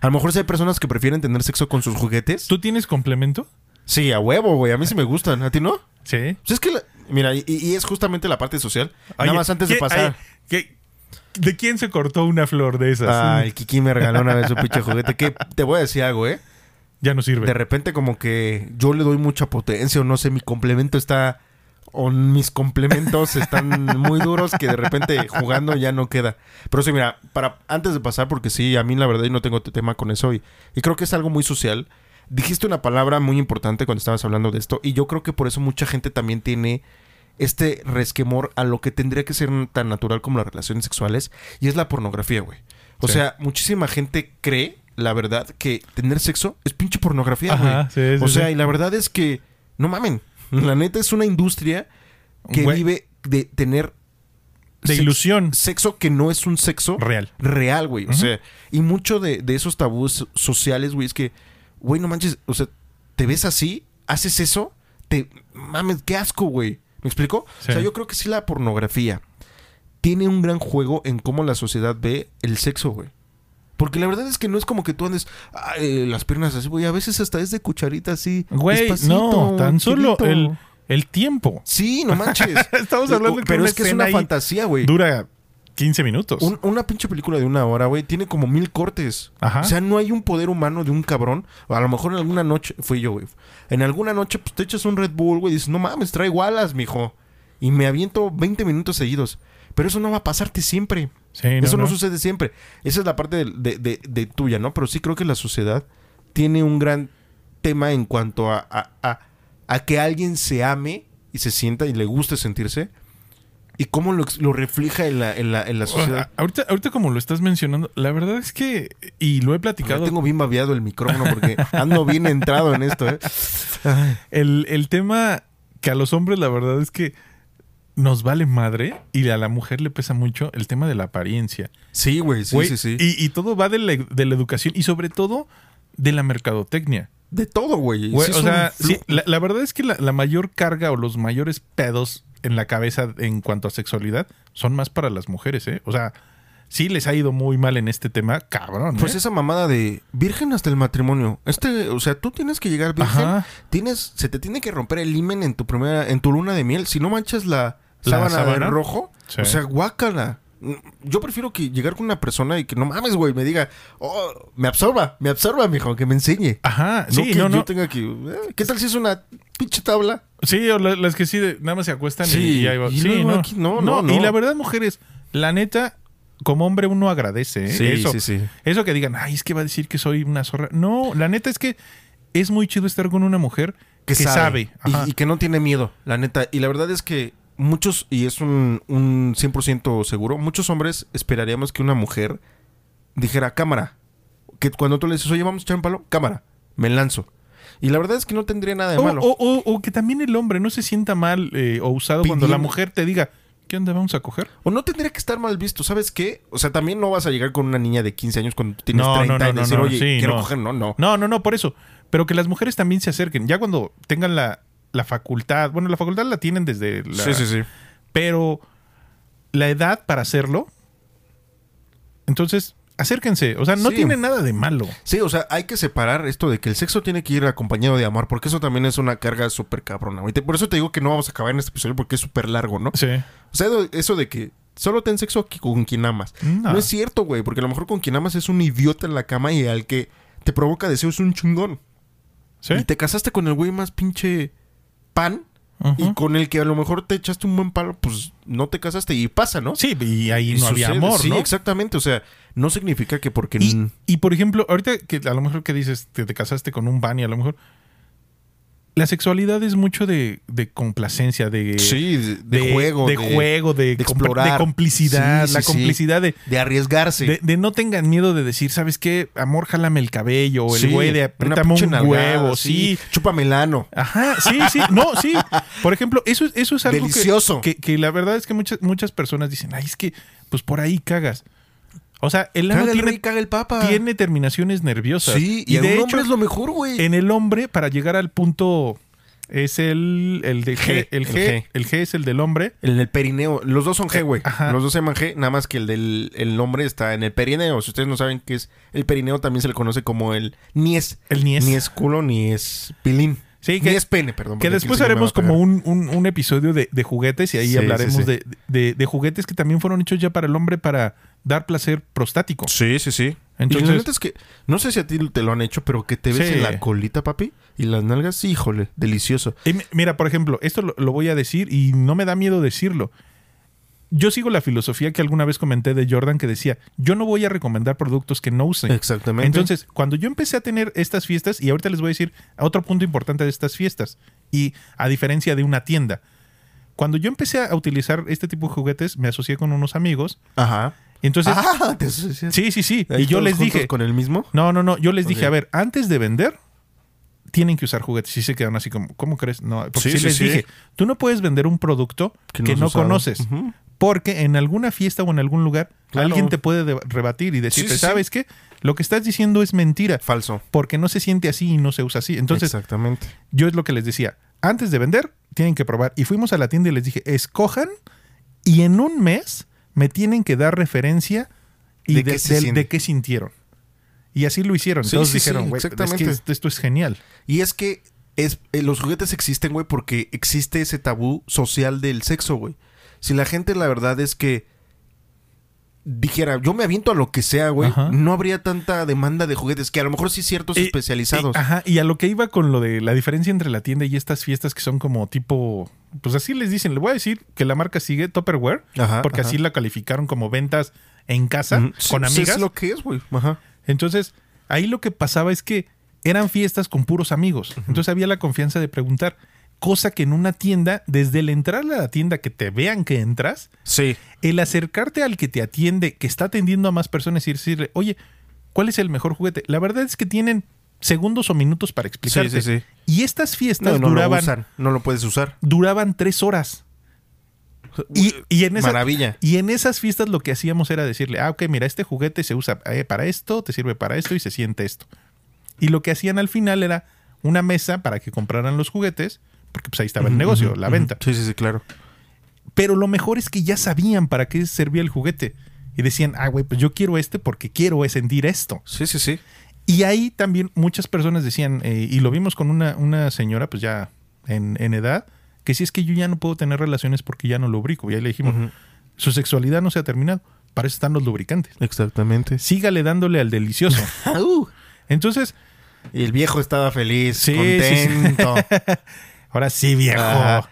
A lo mejor sí hay personas que prefieren tener sexo con sus juguetes. ¿Tú tienes complemento? Sí, a huevo, güey. A mí sí me gustan. ¿A ti no? Sí. Pues es que, la- mira, y, y es justamente la parte social. Oye, Nada más antes de ¿qué- pasar. ay, ¿qué- ¿De quién se cortó una flor de esas? Ah, el Kiki me regaló una vez su pinche juguete. Que te voy a decir algo, ¿eh? ya no sirve. De repente, como que yo le doy mucha potencia, o no sé, mi complemento está. O mis complementos están muy duros que de repente jugando ya no queda. Pero sí, mira, para antes de pasar, porque sí, a mí la verdad yo no tengo tema con eso y, y creo que es algo muy social. Dijiste una palabra muy importante cuando estabas hablando de esto y yo creo que por eso mucha gente también tiene este resquemor a lo que tendría que ser tan natural como las relaciones sexuales y es la pornografía, güey. O Sí. sea, muchísima gente cree, la verdad, que tener sexo es pinche pornografía, güey. Ajá, sí, sí, o sea, y la verdad es que, no mamen, la neta es una industria que Güey. vive de tener De sex- ilusión. Sexo que no es un sexo Real. real, güey. O sea, y mucho de, de esos tabús sociales, güey, es que, güey, no manches, o sea, te ves así, haces eso, te mames, qué asco, güey. ¿Me explico? Sí. O sea, yo creo que sí la pornografía tiene un gran juego en cómo la sociedad ve el sexo, güey. Porque la verdad es que no es como que tú andes ah, eh, las piernas así, güey. A veces hasta es de cucharita así. Güey, no, tan solo el, el tiempo. Sí, no manches. Estamos hablando de que Pero una es que es una fantasía, güey. Dura 15 minutos. Un- una pinche película de una hora, güey, tiene como mil cortes. Ajá. O sea, no hay un poder humano de un cabrón. A lo mejor en alguna noche, fui yo, güey. En alguna noche, pues te echas un Red Bull, güey, y dices, no mames, trae gualas, mijo. Y me aviento 20 minutos seguidos. Pero eso no va a pasarte siempre. Sí, eso no, no. sucede siempre. Esa es la parte de, de- de- de tuya, ¿no? Pero sí creo que la sociedad tiene un gran tema en cuanto a, a- a- a que alguien se ame y se sienta y le guste sentirse. Y cómo lo, lo refleja en la, en la, en la sociedad. ahorita, ahorita como lo estás mencionando, la verdad es que, y lo he platicado, tengo bien babeado el micrófono porque ando bien entrado en esto, ¿eh? El, el tema que a los hombres la verdad es que nos vale madre y a la mujer le pesa mucho el tema de la apariencia. Sí, güey, sí, sí, sí. Y, y todo va de la, de la educación y sobre todo de la mercadotecnia. De todo, güey. Sí o sea, sí, la, la verdad es que la, la mayor carga o los mayores pedos en la cabeza en cuanto a sexualidad son más para las mujeres, ¿eh? O sea, sí les ha ido muy mal en este tema, cabrón. Pues ¿eh? esa mamada de virgen hasta el matrimonio. Este, o sea, tú tienes que llegar virgen. Ajá. Tienes, se te tiene que romper el himen en tu primera, en tu luna de miel. Si no manchas la, La sábana, sábana. de rojo. Sí. O sea, guácala. Yo prefiero que llegar con una persona y que no mames, güey, me diga, oh, me absorba, me absorba, mijo, que me enseñe. Ajá, no sí, que no, no. yo tenga que. eh, ¿Qué tal si es una pinche tabla? Sí, o la- las que sí, de- nada más se acuestan y- Sí, y, ahí va. y Sí, no. aquí no, no, no. Y la verdad, mujeres, la neta, como hombre uno agradece. ¿eh? Sí, eso, sí, sí. Eso que digan, ay, es que va a decir que soy una zorra. No, la neta es que es muy chido estar con una mujer que, sabe. Y- Ajá. Y, que no tiene miedo, la neta. Y la verdad es que muchos, y es un, un 100% seguro, muchos hombres esperaríamos que una mujer dijera cámara. Que cuando tú le dices, oye, vamos a echar un palo, cámara, me lanzo. Y la verdad es que no tendría nada de o, malo. o- o- o que también el hombre no se sienta mal eh, o usado cuando la mujer te diga, ¿qué onda? ¿Vamos a coger? O no tendría que estar mal visto, ¿sabes qué? O sea, también no vas a llegar con una niña de 15 años cuando tú tienes No, 30 no, no, y decir, oye, sí, quiero coger. No, no. No, no, no, por eso. Pero que las mujeres también se acerquen. Ya cuando tengan la, la facultad, bueno, la facultad la tienen desde la... Sí, sí, sí. Pero la edad para hacerlo, entonces acérquense. O sea, no Sí. tiene nada de malo. Sí, o sea, hay que separar esto de que el sexo tiene que ir acompañado de amor, porque eso también es una carga súper cabrona. Te- Por eso te digo que no vamos a acabar en este episodio porque es súper largo, ¿no? Sí. O sea, eso de que solo ten sexo aquí con quien amas. No. No, es cierto, güey, porque a lo mejor con quien amas es un idiota en la cama y al que te provoca deseo es un chingón. ¿Sí? Y te casaste con el güey más pinche pan y con el que a lo mejor te echaste un buen palo, pues no te casaste y pasa, ¿no? Sí, y ahí Y no había amor, Sí, ¿no? exactamente. O sea, no significa que porque... Y, y, por ejemplo, ahorita que a lo mejor que dices que te casaste con un Bunny, a lo mejor la sexualidad es mucho de, de complacencia, de, sí, de, de juego. de, juego, de, explorar. de complicidad, Sí, la sí, complicidad de, De arriesgarse. de, no tengan miedo de decir, ¿sabes qué? Amor, jálame el cabello, o el güey de apriétame un nalgada, huevo, sí. Chúpame el ano. Ajá, sí, sí, no, sí. Por ejemplo, eso, es- eso es algo que- Delicioso. Que, que la verdad es que muchas, muchas personas dicen, ay, es que pues por ahí cagas. O sea, el ano Caga el tiene, rey, caga el papa. tiene terminaciones nerviosas. Sí, y, y a de un hecho, hombre es lo mejor, güey. en el hombre, para llegar al punto, es el, el de G. G, El el G, el G es el del hombre. En el perineo. Los dos son G, güey. Ajá. Los dos se llaman G, nada más que el del el nombre está en el perineo. Si ustedes no saben qué es el perineo, también se le conoce como el ni es. El ni es. Ni es culo, ni es pilín. Sí, que- es pene, perdón. Que después haremos como un, un- un episodio de, de juguetes y ahí Sí, hablaremos sí, sí. De, de- de juguetes que también fueron hechos ya para el hombre para dar placer prostático. Sí, sí, sí. Entonces- y la neta es que, no sé si a ti te lo han hecho, pero que te ves en la colita, papi, y las nalgas, híjole, delicioso. Y mira, por ejemplo, esto lo, lo voy a decir y no me da miedo decirlo. Yo sigo la filosofía que alguna vez comenté de Jordan que decía, yo no voy a recomendar productos que no use. Exactamente. Entonces, cuando yo empecé a tener estas fiestas, y ahorita les voy a decir a otro punto importante de estas fiestas, y a diferencia de una tienda, cuando yo empecé a utilizar este tipo de juguetes, me asocié con unos amigos. Ajá. Entonces, ah, te sí, sí, sí. Y yo les dije, con el mismo. no, no, no, yo les dije, a ver, antes de vender, tienen que usar juguetes. Y se quedan así como, ¿cómo crees? No, porque Sí, les sí. dije, tú no puedes vender un producto que, no usado. conoces. Ujú. Porque en alguna fiesta o en algún lugar Claro. alguien te puede de- rebatir y decirte, Sí, sí, sí. ¿sabes qué? Lo que estás diciendo es mentira. Falso. Porque no se siente así y no se usa así. Entonces, Exactamente. yo es lo que les decía. Antes de vender, tienen que probar. Y fuimos a la tienda y les dije, escojan y en un mes me tienen que dar referencia y ¿De de, qué de sintieron. Y así lo hicieron. Sí, Todos sí, sí, dijeron, güey, es que esto, esto es genial. Y es que es, eh, los juguetes existen, güey, porque existe ese tabú social del sexo, güey. Si la gente, la verdad es que dijera, yo me aviento a lo que sea, güey, Ajá. no habría tanta demanda de juguetes, que a lo mejor sí ciertos especializados. ajá, y a lo que iba con lo de la diferencia entre la tienda y estas fiestas que son como tipo, pues así les dicen, le voy a decir que la marca sigue Tupperware, Ajá, porque ajá. así la calificaron como ventas en casa con Sí, amigas. Es lo que es, güey. Ajá. Entonces, ahí lo que pasaba es que eran fiestas con puros amigos. Entonces había la confianza de preguntar, cosa que en una tienda, desde el entrar a la tienda que te vean que entras, Sí. el acercarte al que te atiende, que está atendiendo a más personas y decirle, oye, ¿cuál es el mejor juguete? La verdad es que tienen segundos o minutos para explicarte. Sí, sí, sí. Y estas fiestas No, no lo duraban, usan, no lo puedes usar. duraban tres horas. Y, y en esa- Maravilla. y en esas fiestas lo que hacíamos era decirle, ah, ok, mira, este juguete se usa eh, para esto, te sirve para esto y se siente esto. Y lo que hacían al final era una mesa para que compraran los juguetes, porque pues ahí estaba el negocio, la venta. Sí, sí, sí, claro. Pero lo mejor es que ya sabían para qué servía el juguete. Y decían, ah, güey, pues yo quiero este porque quiero sentir esto. Sí, sí, sí. Y ahí también muchas personas decían, eh, y lo vimos con una, una señora, pues ya en, en edad, que si es que yo ya no puedo tener relaciones porque ya no lubrico. Ya le dijimos, su sexualidad no se ha terminado. Para eso están los lubricantes. Exactamente. Sígale dándole al delicioso. Uh. Entonces. Y el viejo estaba feliz, contento. Ahora sí, viejo.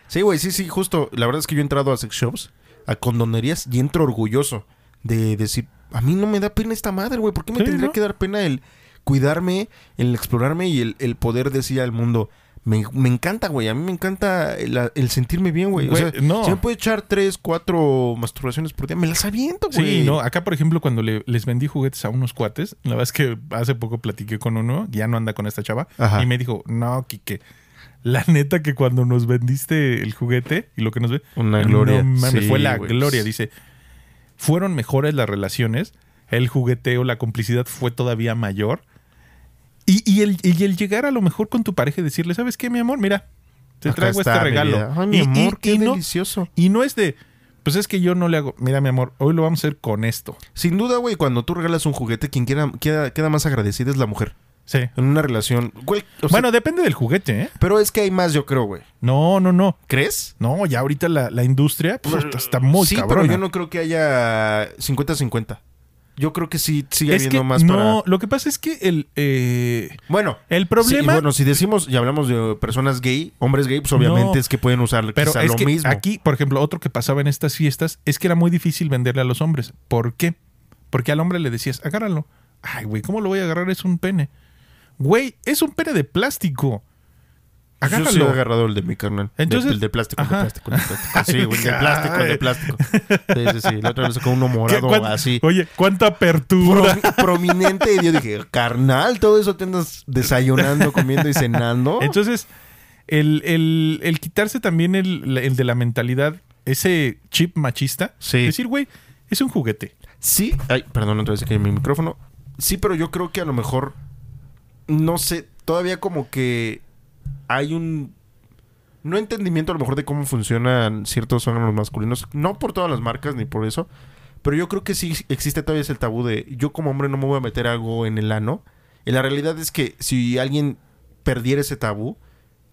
sí, güey, sí, sí, justo. La verdad es que yo he entrado a sex shops, a condonerías, y entro orgulloso de decir, a mí no me da pena esta madre, güey. ¿Por qué me tendría que dar pena el cuidarme, el explorarme y el, el poder decir al mundo, me, encanta, güey. A mí me encanta el, sentirme bien, güey. O sea, no. si me puede echar tres, cuatro masturbaciones por día, me las aviento, güey. Sí, no. Acá, por ejemplo, cuando les vendí juguetes a unos cuates, la verdad es que hace poco platiqué con uno, ya no anda con esta chava, y me dijo, no, Kike. La neta que cuando nos vendiste el juguete y lo que nos ve. Una gloria. No, fue la gloria. Dice, fueron mejores las relaciones, el jugueteo, la complicidad fue todavía mayor y, el, llegar a lo mejor con tu pareja y decirle, ¿sabes qué, mi amor? Mira, te traigo este regalo. Ay, mi amor, qué delicioso. y no es de, pues es que yo no le hago, mira, mi amor, hoy lo vamos a hacer con esto. Sin duda, güey, cuando tú regalas un juguete, quien queda, queda, más agradecida es la mujer. Sí. En una relación. bueno, depende del juguete, ¿eh? Pero es que hay más, yo creo, güey. No, no, no. ¿Crees? No, ya ahorita la, industria pues, está muy sí, pero yo no creo que haya 50-50. Yo creo que sí sigue habiendo más no, lo que pasa es que el... Eh, bueno. El problema... bueno, si decimos y hablamos de personas gay, hombres gay, pues obviamente es que pueden usar pero es lo que mismo. Aquí, por ejemplo, otro que pasaba en estas fiestas es que era muy difícil venderle a los hombres. ¿Por qué? Porque al hombre le decías, agárralo. Ay, güey, ¿cómo lo voy a agarrar? Es un pene. Güey, es un pene de plástico. Agárralo. Yo sí he agarrado el de mi carnal. Entonces, el de plástico, el de plástico, el de plástico. Sí, güey, de plástico, el de plástico. Sí, sí, sí. La otra vez con uno morado así. Oye, cuánta apertura. prominente. Y yo dije, carnal, todo eso te andas desayunando, comiendo y cenando. Entonces, el, el, el quitarse también el, el, de la mentalidad, ese chip machista. Sí. Decir, güey, es un juguete. Sí. Ay, perdón, otra vez que mi micrófono. Sí, pero yo creo que a lo mejor, no sé, todavía como que hay un no entendimiento a lo mejor de cómo funcionan ciertos órganos masculinos, no por todas las marcas ni por eso, pero yo creo que sí existe todavía ese tabú de yo como hombre no me voy a meter algo en el ano. Y la realidad es que si alguien perdiera ese tabú,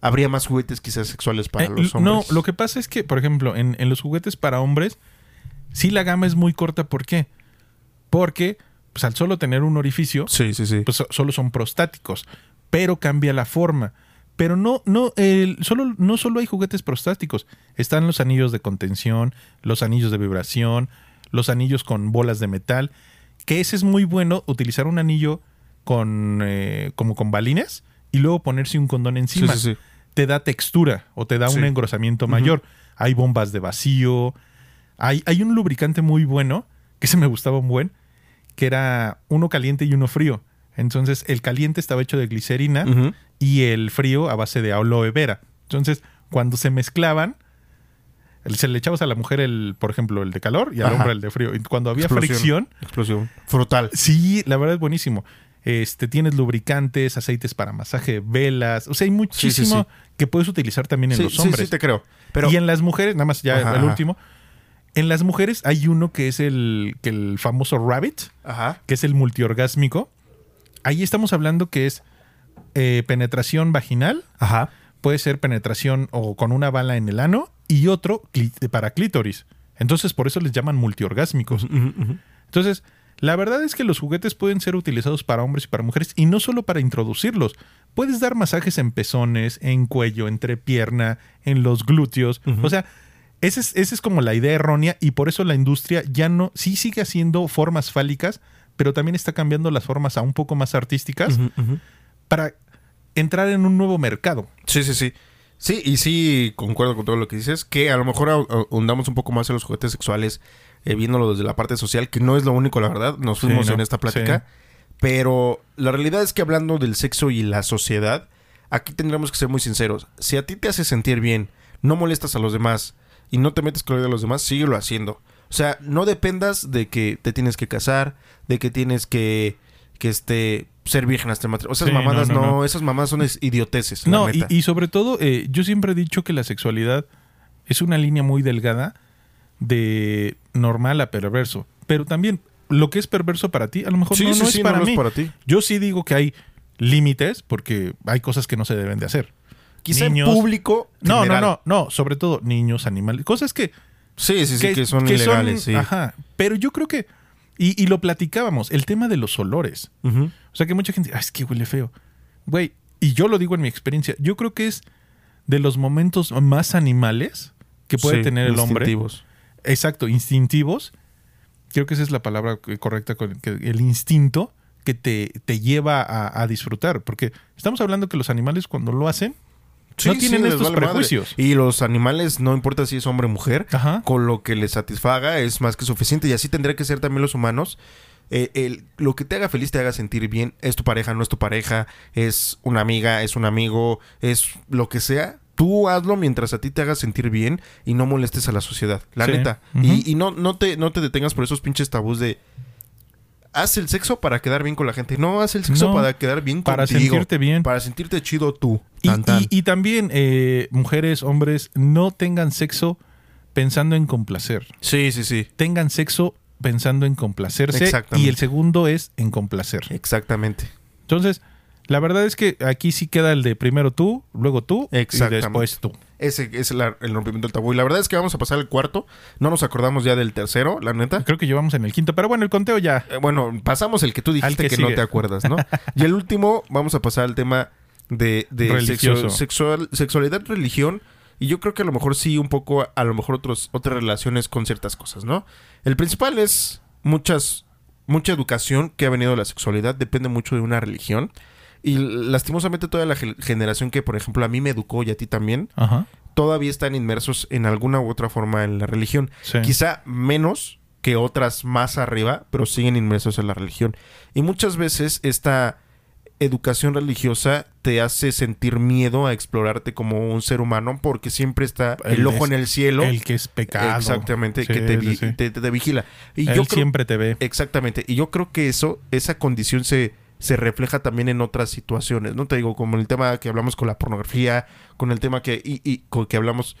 habría más juguetes quizás sexuales para eh, los hombres. No, lo que pasa es que, por ejemplo, en, los juguetes para hombres, sí la gama es muy corta. ¿Por qué? Porque, pues al solo tener un orificio, sí, sí, sí. pues solo son prostáticos, pero cambia la forma. Pero no, no, solo, no solo hay juguetes prostáticos. Están los anillos de contención, los anillos de vibración, los anillos con bolas de metal. Que ese es muy bueno, utilizar un anillo con eh, como con balines y luego ponerse un condón encima. Te da textura o te da un engrosamiento mayor. Hay bombas de vacío. Hay, hay un lubricante muy bueno, que se me gustaba un buen, que era uno caliente y uno frío. Entonces, el caliente estaba hecho de glicerina y el frío a base de aloe vera. Entonces, cuando se mezclaban, se le echabas a la mujer el, por ejemplo, el de calor y al hombre el de frío. Y cuando había fricción. Explosión. Frutal. Sí, la verdad es buenísimo. Este, tienes lubricantes, aceites para masaje, velas. O sea, hay muchísimo que puedes utilizar también en los hombres. Sí, te creo. Pero... Y en las mujeres, nada más ya el último. En las mujeres hay uno que es el, que el famoso rabbit, que es el multiorgásmico. Ahí estamos hablando que es eh, penetración vaginal. Ajá. Puede ser penetración o con una bala en el ano y otro para clítoris. Entonces, por eso les llaman multiorgásmicos. Entonces, la verdad es que los juguetes pueden ser utilizados para hombres y para mujeres y no solo para introducirlos. Puedes dar masajes en pezones, en cuello, entre pierna, en los glúteos. O sea, esa es, esa es como la idea errónea y por eso la industria ya no, sí sigue haciendo formas fálicas, pero también está cambiando las formas a un poco más artísticas para entrar en un nuevo mercado. Sí, sí, sí. Sí, y sí, concuerdo con todo lo que dices, que a lo mejor ahondamos un poco más en los juguetes sexuales, eh, viéndolo desde la parte social, que no es lo único, la verdad, nos fuimos en esta plática, pero la realidad es que hablando del sexo y la sociedad, aquí tendremos que ser muy sinceros. Si a ti te hace sentir bien, no molestas a los demás y no te metes con la de los demás, síguelo haciendo. O sea, no dependas de que te tienes que casar, de que tienes que, que este, ser virgen hasta el matrimonio. Esas mamadas no, esas mamadas son idioteces. No, y, sobre todo, eh, yo siempre he dicho que la sexualidad es una línea muy delgada de normal a perverso. Pero también, lo que es perverso para ti, a lo mejor no, es, para mí. para ti. Yo sí digo que hay límites porque hay cosas que no se deben de hacer. Quizá Niños. en público. No, general. no, no, no. Sobre todo niños, animales. Cosas que. Sí, sí, sí, que, son ilegales, sí. Ajá. Pero yo creo que. Y, y lo platicábamos, el tema de los olores. O sea que mucha gente, ah, es que huele feo. Güey, y yo lo digo en mi experiencia, yo creo que es de los momentos más animales que puede Sí, tener el hombre. instintivos. Exacto, instintivos. Creo que esa es la palabra que- correcta, con- que el instinto que te, te lleva a, a disfrutar. Porque estamos hablando que los animales cuando lo hacen, Sí, no tienen estos vale madre. prejuicios. Y los animales, no importa si es hombre o mujer, Ajá. con lo que les satisfaga es más que suficiente. Y así tendría que ser también los humanos. Eh, el- lo que te haga feliz, te haga sentir bien, es tu pareja, no es tu pareja, es una amiga, es un amigo, es lo que sea. Tú hazlo mientras a ti te haga sentir bien y no molestes a la sociedad, la Sí. neta. Y, y no, no, te, no te detengas por esos pinches tabús de... Haz el sexo para quedar bien con la gente. No, haz el sexo No, para quedar bien para contigo. sentirte bien. Para sentirte chido tú. Y, Tan, tan. y- y también, eh, mujeres, hombres, no tengan sexo pensando en complacer. Sí, sí, sí. Tengan sexo pensando en complacerse. Exactamente. Y el segundo es en complacer. Exactamente. Entonces, la verdad es que aquí sí queda el de primero tú, luego tú y después tú. Ese es la- el rompimiento del tabú. Y la verdad es que vamos a pasar al cuarto. No nos acordamos ya del tercero, la neta. Creo que llevamos en el quinto, pero bueno, el conteo ya. Eh, bueno, pasamos el que tú dijiste que, que no te acuerdas, ¿no? y el último, vamos a pasar al tema de, de sexo- sexual, sexualidad, religión. Y yo creo que a lo mejor sí, un poco, a lo mejor otros, otras relaciones con ciertas cosas, ¿no? El principal es muchas, mucha educación que ha venido de la sexualidad, depende mucho de una religión. Y lastimosamente toda la ge- generación que, por ejemplo, a mí me educó y a ti también, Ajá. todavía están inmersos en alguna u otra forma en la religión. Sí. Quizá menos que otras más arriba, pero siguen inmersos en la religión. Y muchas veces esta educación religiosa te hace sentir miedo a explorarte como un ser humano porque siempre está el, El ojo es- en el cielo. El que es pecado. Exactamente, Sí, que te, sí. te- te- te vigila. Y Él yo creo, siempre te ve. Exactamente. Y yo creo que eso, esa condición se, se refleja también en otras situaciones, ¿no? Te digo, como el tema que hablamos con la pornografía, con el tema que, y, y con que hablamos.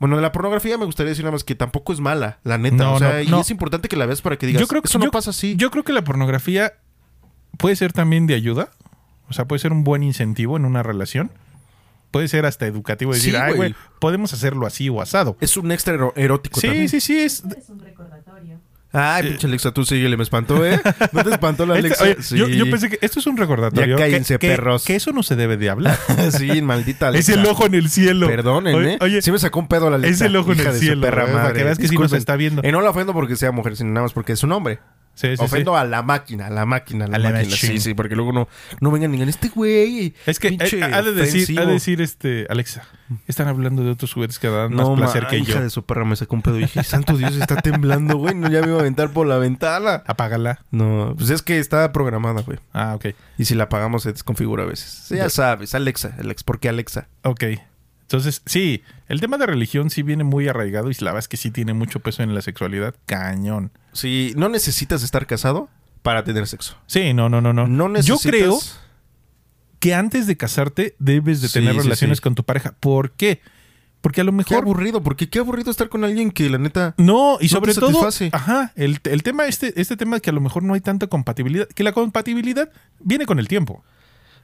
Bueno, de la pornografía me gustaría decir nada más que tampoco es mala, la neta. No, o sea, no, y no. es importante que la veas para que digas, Yo creo que- eso no yo- pasa así. Yo creo que la pornografía puede ser también de ayuda. O sea, puede ser un buen incentivo en una relación. Puede ser hasta educativo decir, Sí, ay, güey. podemos hacerlo así o asado. es un extra erótico Sí, también. sí, sí, es. Es un recordatorio. Ay, pinche Alexa, tú síguele, me espantó, ¿eh? ¿No te espantó la Este- Alexa? oye, Sí. yo, yo pensé que esto es un recordatorio. Ya cállense, que, perros. que eso no se debe de hablar. sí, maldita es Alexa. el ojo en el cielo. Perdonen, Oye, ¿eh? oye, sí me sacó un pedo la Alexa. es el ojo en el cielo, perra eh, para que veas que sí nos Disculpen. está viendo. Y no la ofendo porque sea mujer, sino nada más porque es un hombre. Sí, sí, sí. Ofendo a la máquina, a la máquina, a la, A máquina. Sí, sí, porque luego no, no vengan digan, este güey. Es que eh, ha de decir, ofensivo". ha de decir este, Alexa, están hablando de otros juguetes que dan más placer ma, que hija yo. de su perra me sacó un pedo y dije, santo Dios, está temblando, güey. No, ya me iba a aventar por la ventana. Apágala. No, pues es que está programada, güey. Ah, ok. Y si la apagamos se desconfigura a veces. Ya sabes, Alexa, Alex, ¿por qué Alexa? Ok. Entonces, sí, el tema de religión sí viene muy arraigado y la verdad es que sí tiene mucho peso en la sexualidad. Cañón. Si no necesitas estar casado para tener sexo. Sí, no, no, no, no. No Yo creo que antes de casarte debes de Sí, tener sí, relaciones sí. con tu pareja. ¿Por qué? Porque a lo Qué mejor... aburrido, porque qué aburrido estar con alguien que la neta... No, y No sobre te todo, ajá, el, el tema, este, este tema de que a lo mejor no hay tanta compatibilidad, que la compatibilidad viene con el tiempo.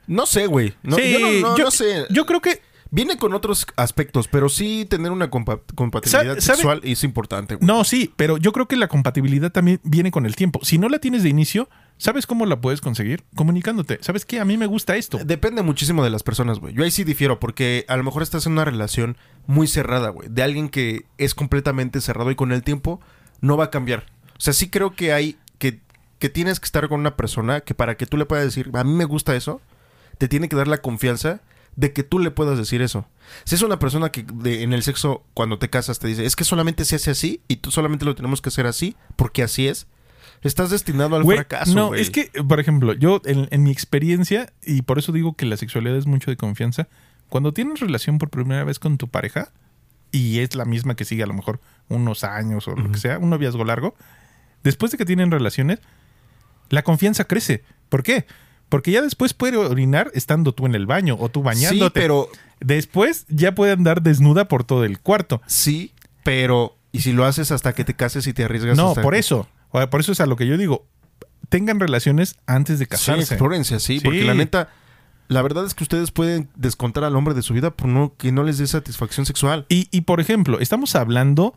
No sé, güey. No, Sí, yo no, no- yo- no sé. Yo creo que Viene con otros aspectos, pero sí tener una compa- compatibilidad sexual es importante, güey. No, sí, pero yo creo que la compatibilidad también viene con el tiempo. Si no la tienes de inicio, ¿sabes cómo la puedes conseguir? Comunicándote. ¿Sabes qué? A mí me gusta esto. Depende muchísimo de las personas, güey. Yo ahí sí difiero, porque a lo mejor estás en una relación muy cerrada, güey. De alguien que es completamente cerrado y con el tiempo no va a cambiar. O sea, sí creo que hay que, que tienes que estar con una persona que para que tú le puedas decir, a mí me gusta eso, te tiene que dar la confianza de que tú le puedas decir eso. Si es una persona que de- en el sexo, cuando te casas, te dice, es que solamente se hace así y tú solamente lo tenemos que hacer así, porque así es, estás destinado al Güey, fracaso, no, es que, por ejemplo, yo en, en mi experiencia, y por eso digo que la sexualidad es mucho de confianza, cuando tienes relación por primera vez con tu pareja, y es la misma que sigue a lo mejor unos años o lo que sea, un noviazgo largo, después de que tienen relaciones, la confianza crece. ¿Por qué? Porque ya después puede orinar estando tú en el baño o tú bañándote. Sí, pero Después ya puede andar desnuda por todo el cuarto. Sí, pero ¿y si lo haces hasta que te cases y te arriesgas? No, hasta por que- eso. Por eso es a lo que yo digo. Tengan relaciones antes de Sí, casarse. explórense así, Sí. porque la neta, la verdad es que ustedes pueden descontar al hombre de su vida por no que no les dé satisfacción sexual. Y, y por ejemplo, estamos hablando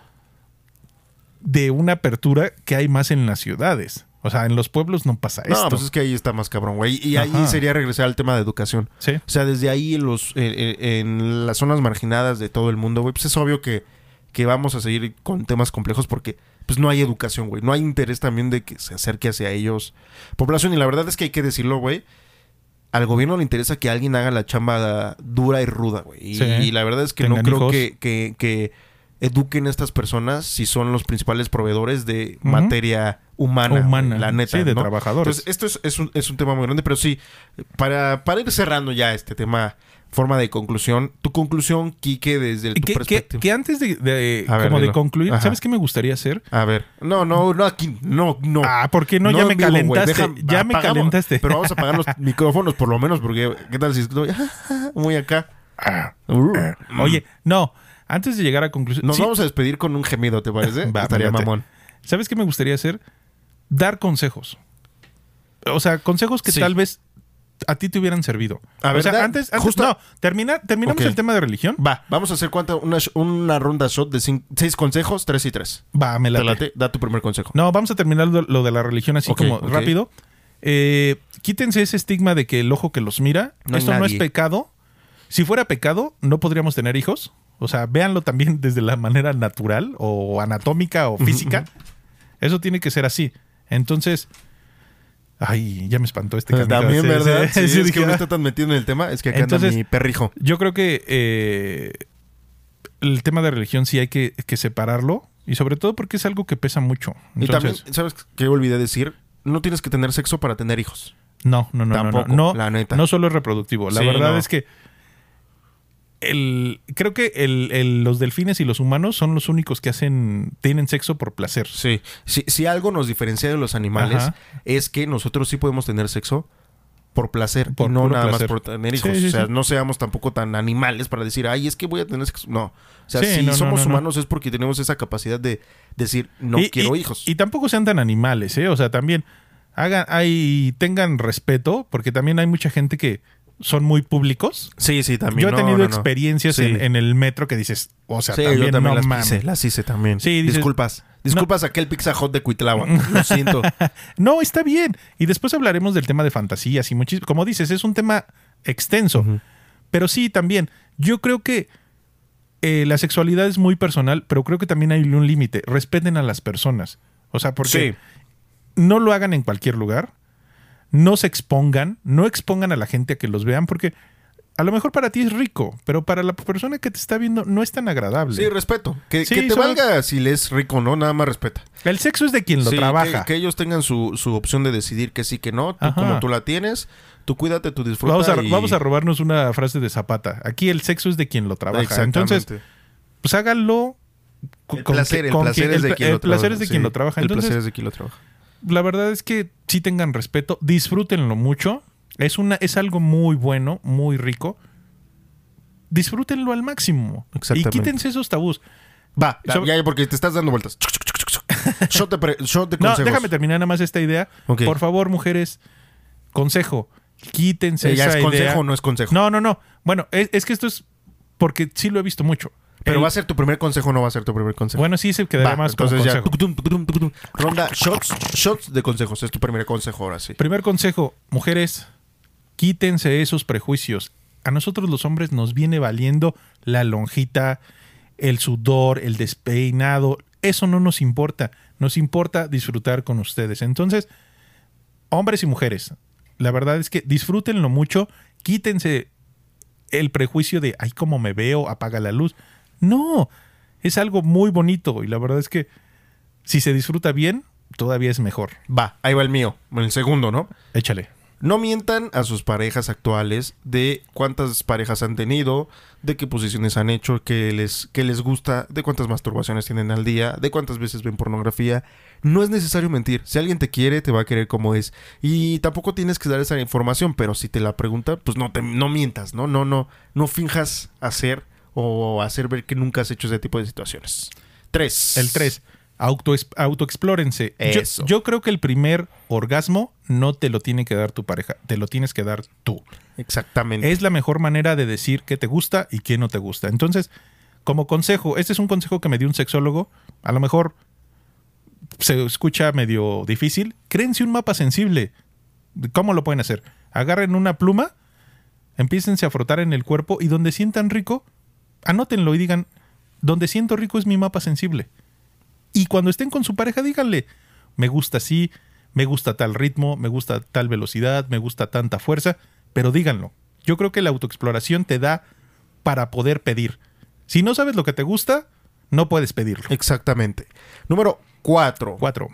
de una apertura que hay más en las ciudades. O sea, en los pueblos no pasa esto. No, pues es que ahí está más cabrón, güey. Y ahí Ajá. sería regresar al tema de educación. Sí. O sea, desde ahí en, los, eh, eh, en las zonas marginadas de todo el mundo, güey, pues es obvio que, que vamos a seguir con temas complejos porque pues no hay educación, güey. No hay interés también de que se acerque hacia ellos población. Y la verdad es que hay que decirlo, güey. Al gobierno le interesa que alguien haga la chamba dura y ruda, güey. Y, Sí. y la verdad es que no creo que, que, que eduquen a estas personas si son los principales proveedores de materia humana. La neta. Sí, de ¿no? trabajadores. Entonces, esto es, es un, es un tema muy grande, pero sí, para, para ir cerrando ya este tema, forma de conclusión, tu conclusión, Quique, desde el- tu que, que- perspectiva. que antes de, de- A ver, como de concluir, Ajá. ¿sabes qué me gustaría hacer? A ver, no, no, no aquí, no, no. Ah, ¿por qué no? ya me vivo, calentaste. deja- ya me calentaste. Pero vamos a apagar los micrófonos por lo menos, porque ¿qué tal si estoy muy acá? Uh. Oye, no. Antes de llegar a conclusión. Nos sí, vamos a despedir con un gemido, ¿te parece? Va, Estaría mamón. ¿Sabes qué me gustaría hacer? Dar consejos. O sea, consejos que Sí. tal vez a ti te hubieran servido. A o ver, sea, da- antes, antes- justo- no, termina, terminamos el tema de religión. Va, vamos a hacer cuánta, una, una ronda shot de seis consejos, tres y tres. Va, me ¿Te late. late? Da tu primer consejo. No, vamos a terminar lo, lo de la religión así como rápido. Eh, quítense ese estigma de que el ojo que los mira, No esto no es pecado. Si fuera pecado, no podríamos tener hijos. O sea, véanlo también desde la manera natural o anatómica o física. Eso tiene que ser así. Entonces, ay, ya me espantó este canijo. También, ¿verdad? sí, es que uno está tan metido en el tema, es que acá Entonces- anda mi perrijo. Yo creo que eh, el tema de religión sí hay que, que separarlo. Y sobre todo porque es algo que pesa mucho. Y también, ¿sabes qué olvidé decir? No tienes que tener sexo para tener hijos. No, no, no, Tampoco, no, no. No, la neta. no solo es reproductivo. La Sí, verdad no. es que el, creo que el- el- los delfines y los humanos son los únicos que hacen tienen sexo por placer. Sí. Si, si algo nos diferencia de los animales Ajá. es que nosotros sí podemos tener sexo por placer Por y no nada placer. más por tener hijos. sí, o sea, sí. no seamos tampoco tan animales para decir, ay, es que voy a tener sexo. No. O sea, si no, somos no, no. humanos es porque tenemos esa capacidad de decir, no Y- quiero y- hijos. Y tampoco sean tan animales, ¿eh? O sea, también hagan, hay, tengan respeto, porque también hay mucha gente que son muy públicos. sí, sí, también. Yo he tenido no, no. experiencias Sí. en, en el metro que dices, o sea, Sí, también, yo también no las mames. hice, las hice también. Sí, dices- disculpas. Disculpas aquel Pizza Hut de Cuitlagua. Lo siento. No, está bien. Y después hablaremos del tema de fantasías y muchísimo. Como dices, es un tema extenso. Pero sí, también. Yo creo que eh, la sexualidad es muy personal, pero creo que también hay un límite. Respeten a las personas. O sea, porque Sí. no lo hagan en cualquier lugar. No se expongan. No expongan a la gente a que los vean, porque a lo mejor para ti es rico, pero para la persona que te está viendo no es tan agradable. Sí, respeto. Que, Sí, que te valga si le es rico o no, nada más respeta. El sexo es de quien lo Sí, trabaja. Que, que ellos tengan su, su opción de decidir que sí, que no. Tú, como tú la tienes, tú cuídate, tú disfruta. Vamos a, y- vamos a robarnos una frase de Zapata. Aquí el sexo es de quien lo trabaja. Entonces, Exactamente. pues háganlo. con- el placer, con placer quien- es de el placer es de quien lo trabaja. El Entonces, placer es de quien lo trabaja. La verdad es que sí tengan respeto, disfrútenlo mucho. Es, una, es algo muy bueno, muy rico. Disfrútenlo al máximo. Y quítense esos tabús. Va, ya, ya, porque te estás dando vueltas. shot, de pre- No, déjame terminar nada más esta idea. Por favor, mujeres, consejo. Quítense Eh, ¿Ya esa es consejo idea. o no es consejo? No, no, no. Bueno, es, es que esto es porque sí lo he visto mucho. Pero El- va a ser tu primer consejo o no va a ser tu primer consejo. Bueno, sí se quedaría Va, más como entonces ya. consejo. tucutum, tucutum, tucutum. Ronda shots, shots de consejos. Es tu primer consejo ahora sí. Primer consejo, mujeres, quítense esos prejuicios. A nosotros los hombres nos viene valiendo la lonjita, el sudor, el despeinado. Eso no nos importa. Nos importa disfrutar con ustedes. Entonces, hombres y mujeres, la verdad es que disfrútenlo mucho. Quítense el prejuicio de, ay, cómo me veo, apaga la luz. No, es algo muy bonito y la verdad es que si se disfruta bien, todavía es mejor. Va, ahí va el mío. El segundo, ¿no? Échale. No mientan a sus parejas actuales de cuántas parejas han tenido, de qué posiciones han hecho, qué les, qué les gusta, de cuántas masturbaciones tienen al día, de cuántas veces ven pornografía. No es necesario mentir. Si alguien te quiere, te va a querer como es. Y tampoco tienes que dar esa información, pero si te la pregunta, pues no, te, no mientas, ¿no? No, no, no finjas hacer o hacer ver que nunca has hecho ese tipo de situaciones. Tres. El 3. auto, autoexplórense. Yo, Eso. yo creo que el primer orgasmo no te lo tiene que dar tu pareja, te lo tienes que dar tú. Exactamente. Es la mejor manera de decir qué te gusta y qué no te gusta. Entonces, como consejo, este es un consejo que me dio un sexólogo, a lo mejor se escucha medio difícil, créense un mapa sensible. ¿Cómo lo pueden hacer? Agarren una pluma, empiécense a frotar en el cuerpo y donde sientan rico, anótenlo y digan, donde siento rico es mi mapa sensible. Y cuando estén con su pareja, díganle, me gusta así, me gusta tal ritmo, me gusta tal velocidad, me gusta tanta fuerza, pero díganlo. Yo creo que la autoexploración te da para poder pedir. Si no sabes lo que te gusta, no puedes pedirlo. Exactamente. Número 4. Cuatro.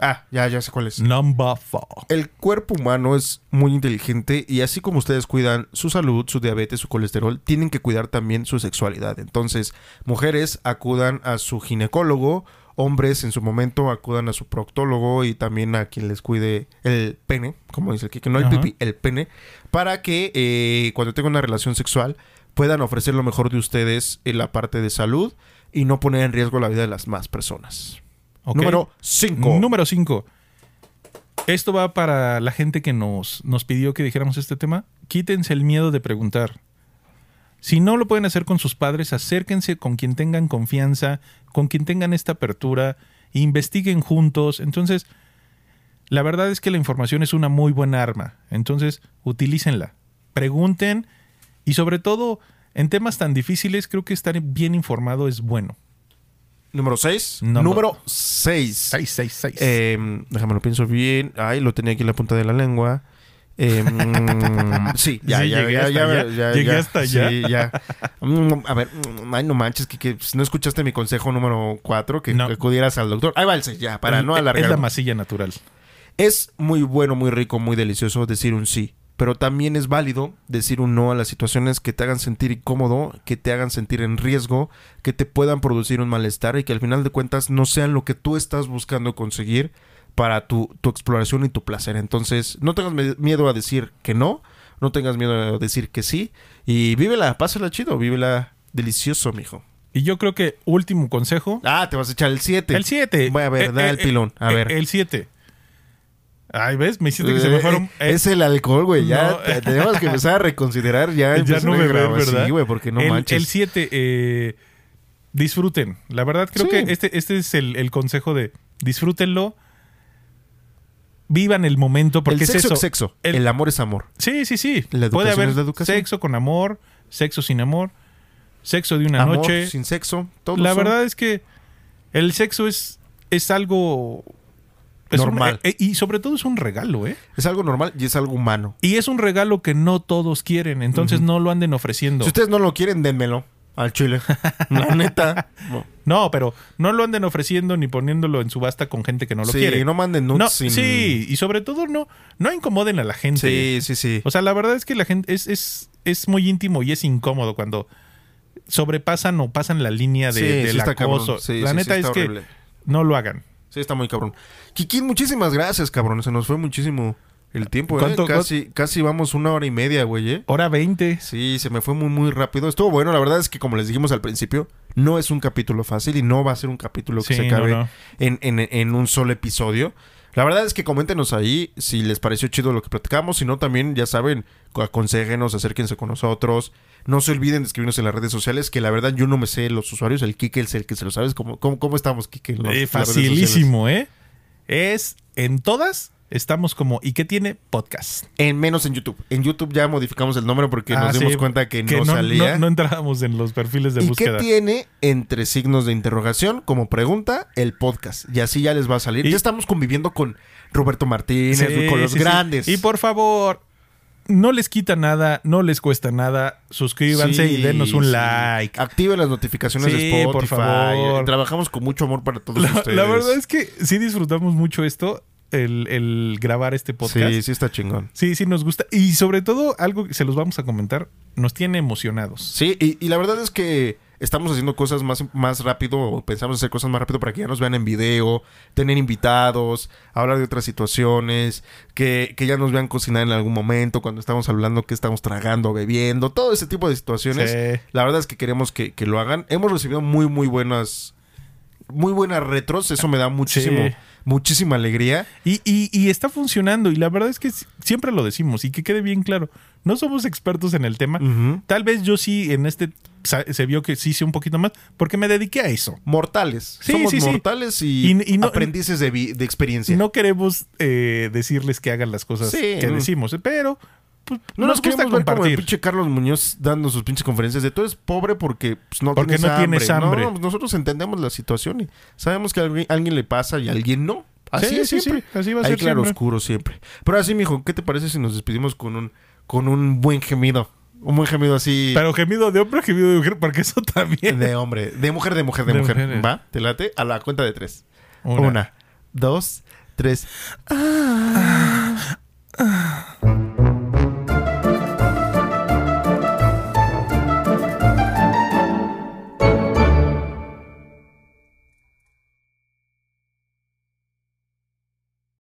Ah, ya, ya sé cuál es. Number four. El cuerpo humano es muy inteligente y así como ustedes cuidan su salud, su diabetes, su colesterol, tienen que cuidar también su sexualidad. Entonces, mujeres acudan a su ginecólogo, hombres en su momento acudan a su proctólogo y también a quien les cuide el pene, como dice aquí, que no el Ajá. pipí, el pene, para que eh, cuando tengan una relación sexual puedan ofrecer lo mejor de ustedes en la parte de salud y no poner en riesgo la vida de las más personas. Número 5. Número 5. Esto va para la gente que nos, nos pidió que dijéramos este tema. Quítense el miedo de preguntar. Si no lo pueden hacer con sus padres, acérquense con quien tengan confianza, con quien tengan esta apertura, investiguen juntos. Entonces, la verdad es que la información es una muy buena arma. Entonces, utilícenla. Pregunten y sobre todo, en temas tan difíciles, creo que estar bien informado es bueno. Número 6. Number- Número 6. 6, 6, 6. Eh, déjame lo pienso bien. Ay, lo tenía aquí en la punta de la lengua. Eh, sí, ya, Sí, ya, llegué ya, hasta ya, allá. ya, Llegué ya. hasta allá. Sí, ya. Mm, a ver, mm, ay, no manches, que, que si no escuchaste mi consejo número 4, que, No. que acudieras al doctor. Ahí va el seis, ya, para no alargar. Es la masilla natural. Es muy bueno, muy rico, muy delicioso decir un sí. Pero también es válido decir un no a las situaciones que te hagan sentir incómodo, que te hagan sentir en riesgo, que te puedan producir un malestar y que al final de cuentas no sean lo que tú estás buscando conseguir para tu, tu exploración y tu placer. Entonces, no tengas miedo a decir que no, no tengas miedo a decir que sí y vívela, pásala chido, vívela delicioso, mijo. Y yo creo que último consejo. Ah, te vas a echar el 7. El 7. Voy a ver, da el pilón. A ver. El 7. Ay, ¿ves? Me hiciste que se me fueron. Eh, es el alcohol, güey. Ya No. te- tenemos que empezar a reconsiderar ya. ya no beber, grabar. ¿verdad? Sí, güey, porque no el, manches. El 7, eh, disfruten. La verdad, creo Sí. que este, este es el, el consejo de disfrútenlo. Vivan el momento, porque el es sexo eso. es sexo. El- El, amor es amor. Sí, sí, sí. La Puede haber es la educación. sexo con amor, sexo sin amor, sexo de una amor noche. sin sexo. Todo La verdad es que el sexo es, es algo... es Normal. eh, y sobre todo es un regalo, ¿eh? es algo normal y es algo humano. Y es un regalo que no todos quieren, entonces no lo anden ofreciendo. Si ustedes no lo quieren, dénmelo al chile. La neta. No. Pero no lo anden ofreciendo ni poniéndolo en subasta con gente que no lo sí, quiere. no manden nudes No, sin... Sí, y sobre todo no, no incomoden a la gente. Sí, sí, sí. O sea, la verdad es que la gente es, es, es muy íntimo y es incómodo cuando sobrepasan o pasan la línea de, Sí, del sí acoso. Sí, la sí, neta sí es que no lo hagan. Sí, está muy cabrón. Kikín, muchísimas gracias, cabrón. Se nos fue muchísimo el tiempo, ¿eh? ¿Cuánto- Casi, casi vamos una hora y media, güey, ¿eh? Hora 20. Sí, se me fue muy, muy rápido. Estuvo bueno. La verdad es que, como les dijimos al principio, no es un capítulo fácil y no va a ser un capítulo que Sí, se no, acabe no. En, en- en un solo episodio. La verdad es que coméntenos ahí si les pareció chido lo que platicamos. Si no, también, ya saben, aconsejenos, acérquense con nosotros. No se olviden de escribirnos en las redes sociales, que la verdad yo no me sé los usuarios. El Kike es el que se lo sabes. ¿Cómo, cómo, cómo estamos, Kike? Eh, facilísimo, ¿eh? Es en todas estamos como ¿y qué tiene podcast? En menos en YouTube. En YouTube ya modificamos el nombre porque Ah, nos dimos cuenta que, no, salía. No, no entrábamos en los perfiles de ¿Y búsqueda. qué tiene entre signos de interrogación como pregunta el podcast? Y así ya les va a salir. Y- Ya estamos conviviendo con Roberto Martínez, Sí, con los sí. grandes. Y por favor, no les quita nada, no les cuesta nada. Suscríbanse Sí, y denos un sí. like. Activen las notificaciones de Spotify. por favor. Trabajamos con mucho amor para todos La, ustedes. la verdad es que sí disfrutamos mucho esto, el, el grabar este podcast. Sí, sí está chingón. Sí, sí nos gusta. Y sobre todo, algo que se los vamos a comentar, nos tiene emocionados. Sí, y, y la verdad es que estamos haciendo cosas más, más rápido, o pensamos hacer cosas más rápido para que ya nos vean en video, tener invitados, hablar de otras situaciones, que, que ya nos vean cocinar en algún momento, cuando estamos hablando que estamos tragando, bebiendo, todo ese tipo de situaciones. Sí. La verdad es que queremos que, que lo hagan. Hemos recibido muy, muy buenas muy buenas retros, eso me da muchísimo, Sí. muchísima alegría. Y, y- y está funcionando. Y la verdad es que siempre lo decimos y que quede bien claro. No somos expertos en el tema. Tal vez yo sí en este se vio que sí hice un poquito más porque me dediqué a eso. Mortales. Sí, Somos sí, sí. mortales y, Y- y no- aprendices de, de experiencia. No queremos eh, decirles que hagan las cosas Sí, que decimos, pero pues, No nos, nos gusta ver como el pinche Carlos Muñoz dando sus pinches conferencias de tú eres pobre porque pues, no, Porque tienes, no hambre. tienes hambre. No, nosotros entendemos la situación y sabemos que a alguien, a alguien le pasa y a alguien no. Así Sí, es sí, siempre. sí, así va a Hay ser claro siempre. oscuro siempre. Pero así, mijo, ¿qué te parece si nos despedimos con un, con un buen gemido? Un buen gemido así. Pero gemido de hombre o gemido de mujer, porque eso también. De hombre. De mujer, de mujer, de, mujer. Va, te late. A la cuenta de tres. Una, Una dos, tres. Ah, ah.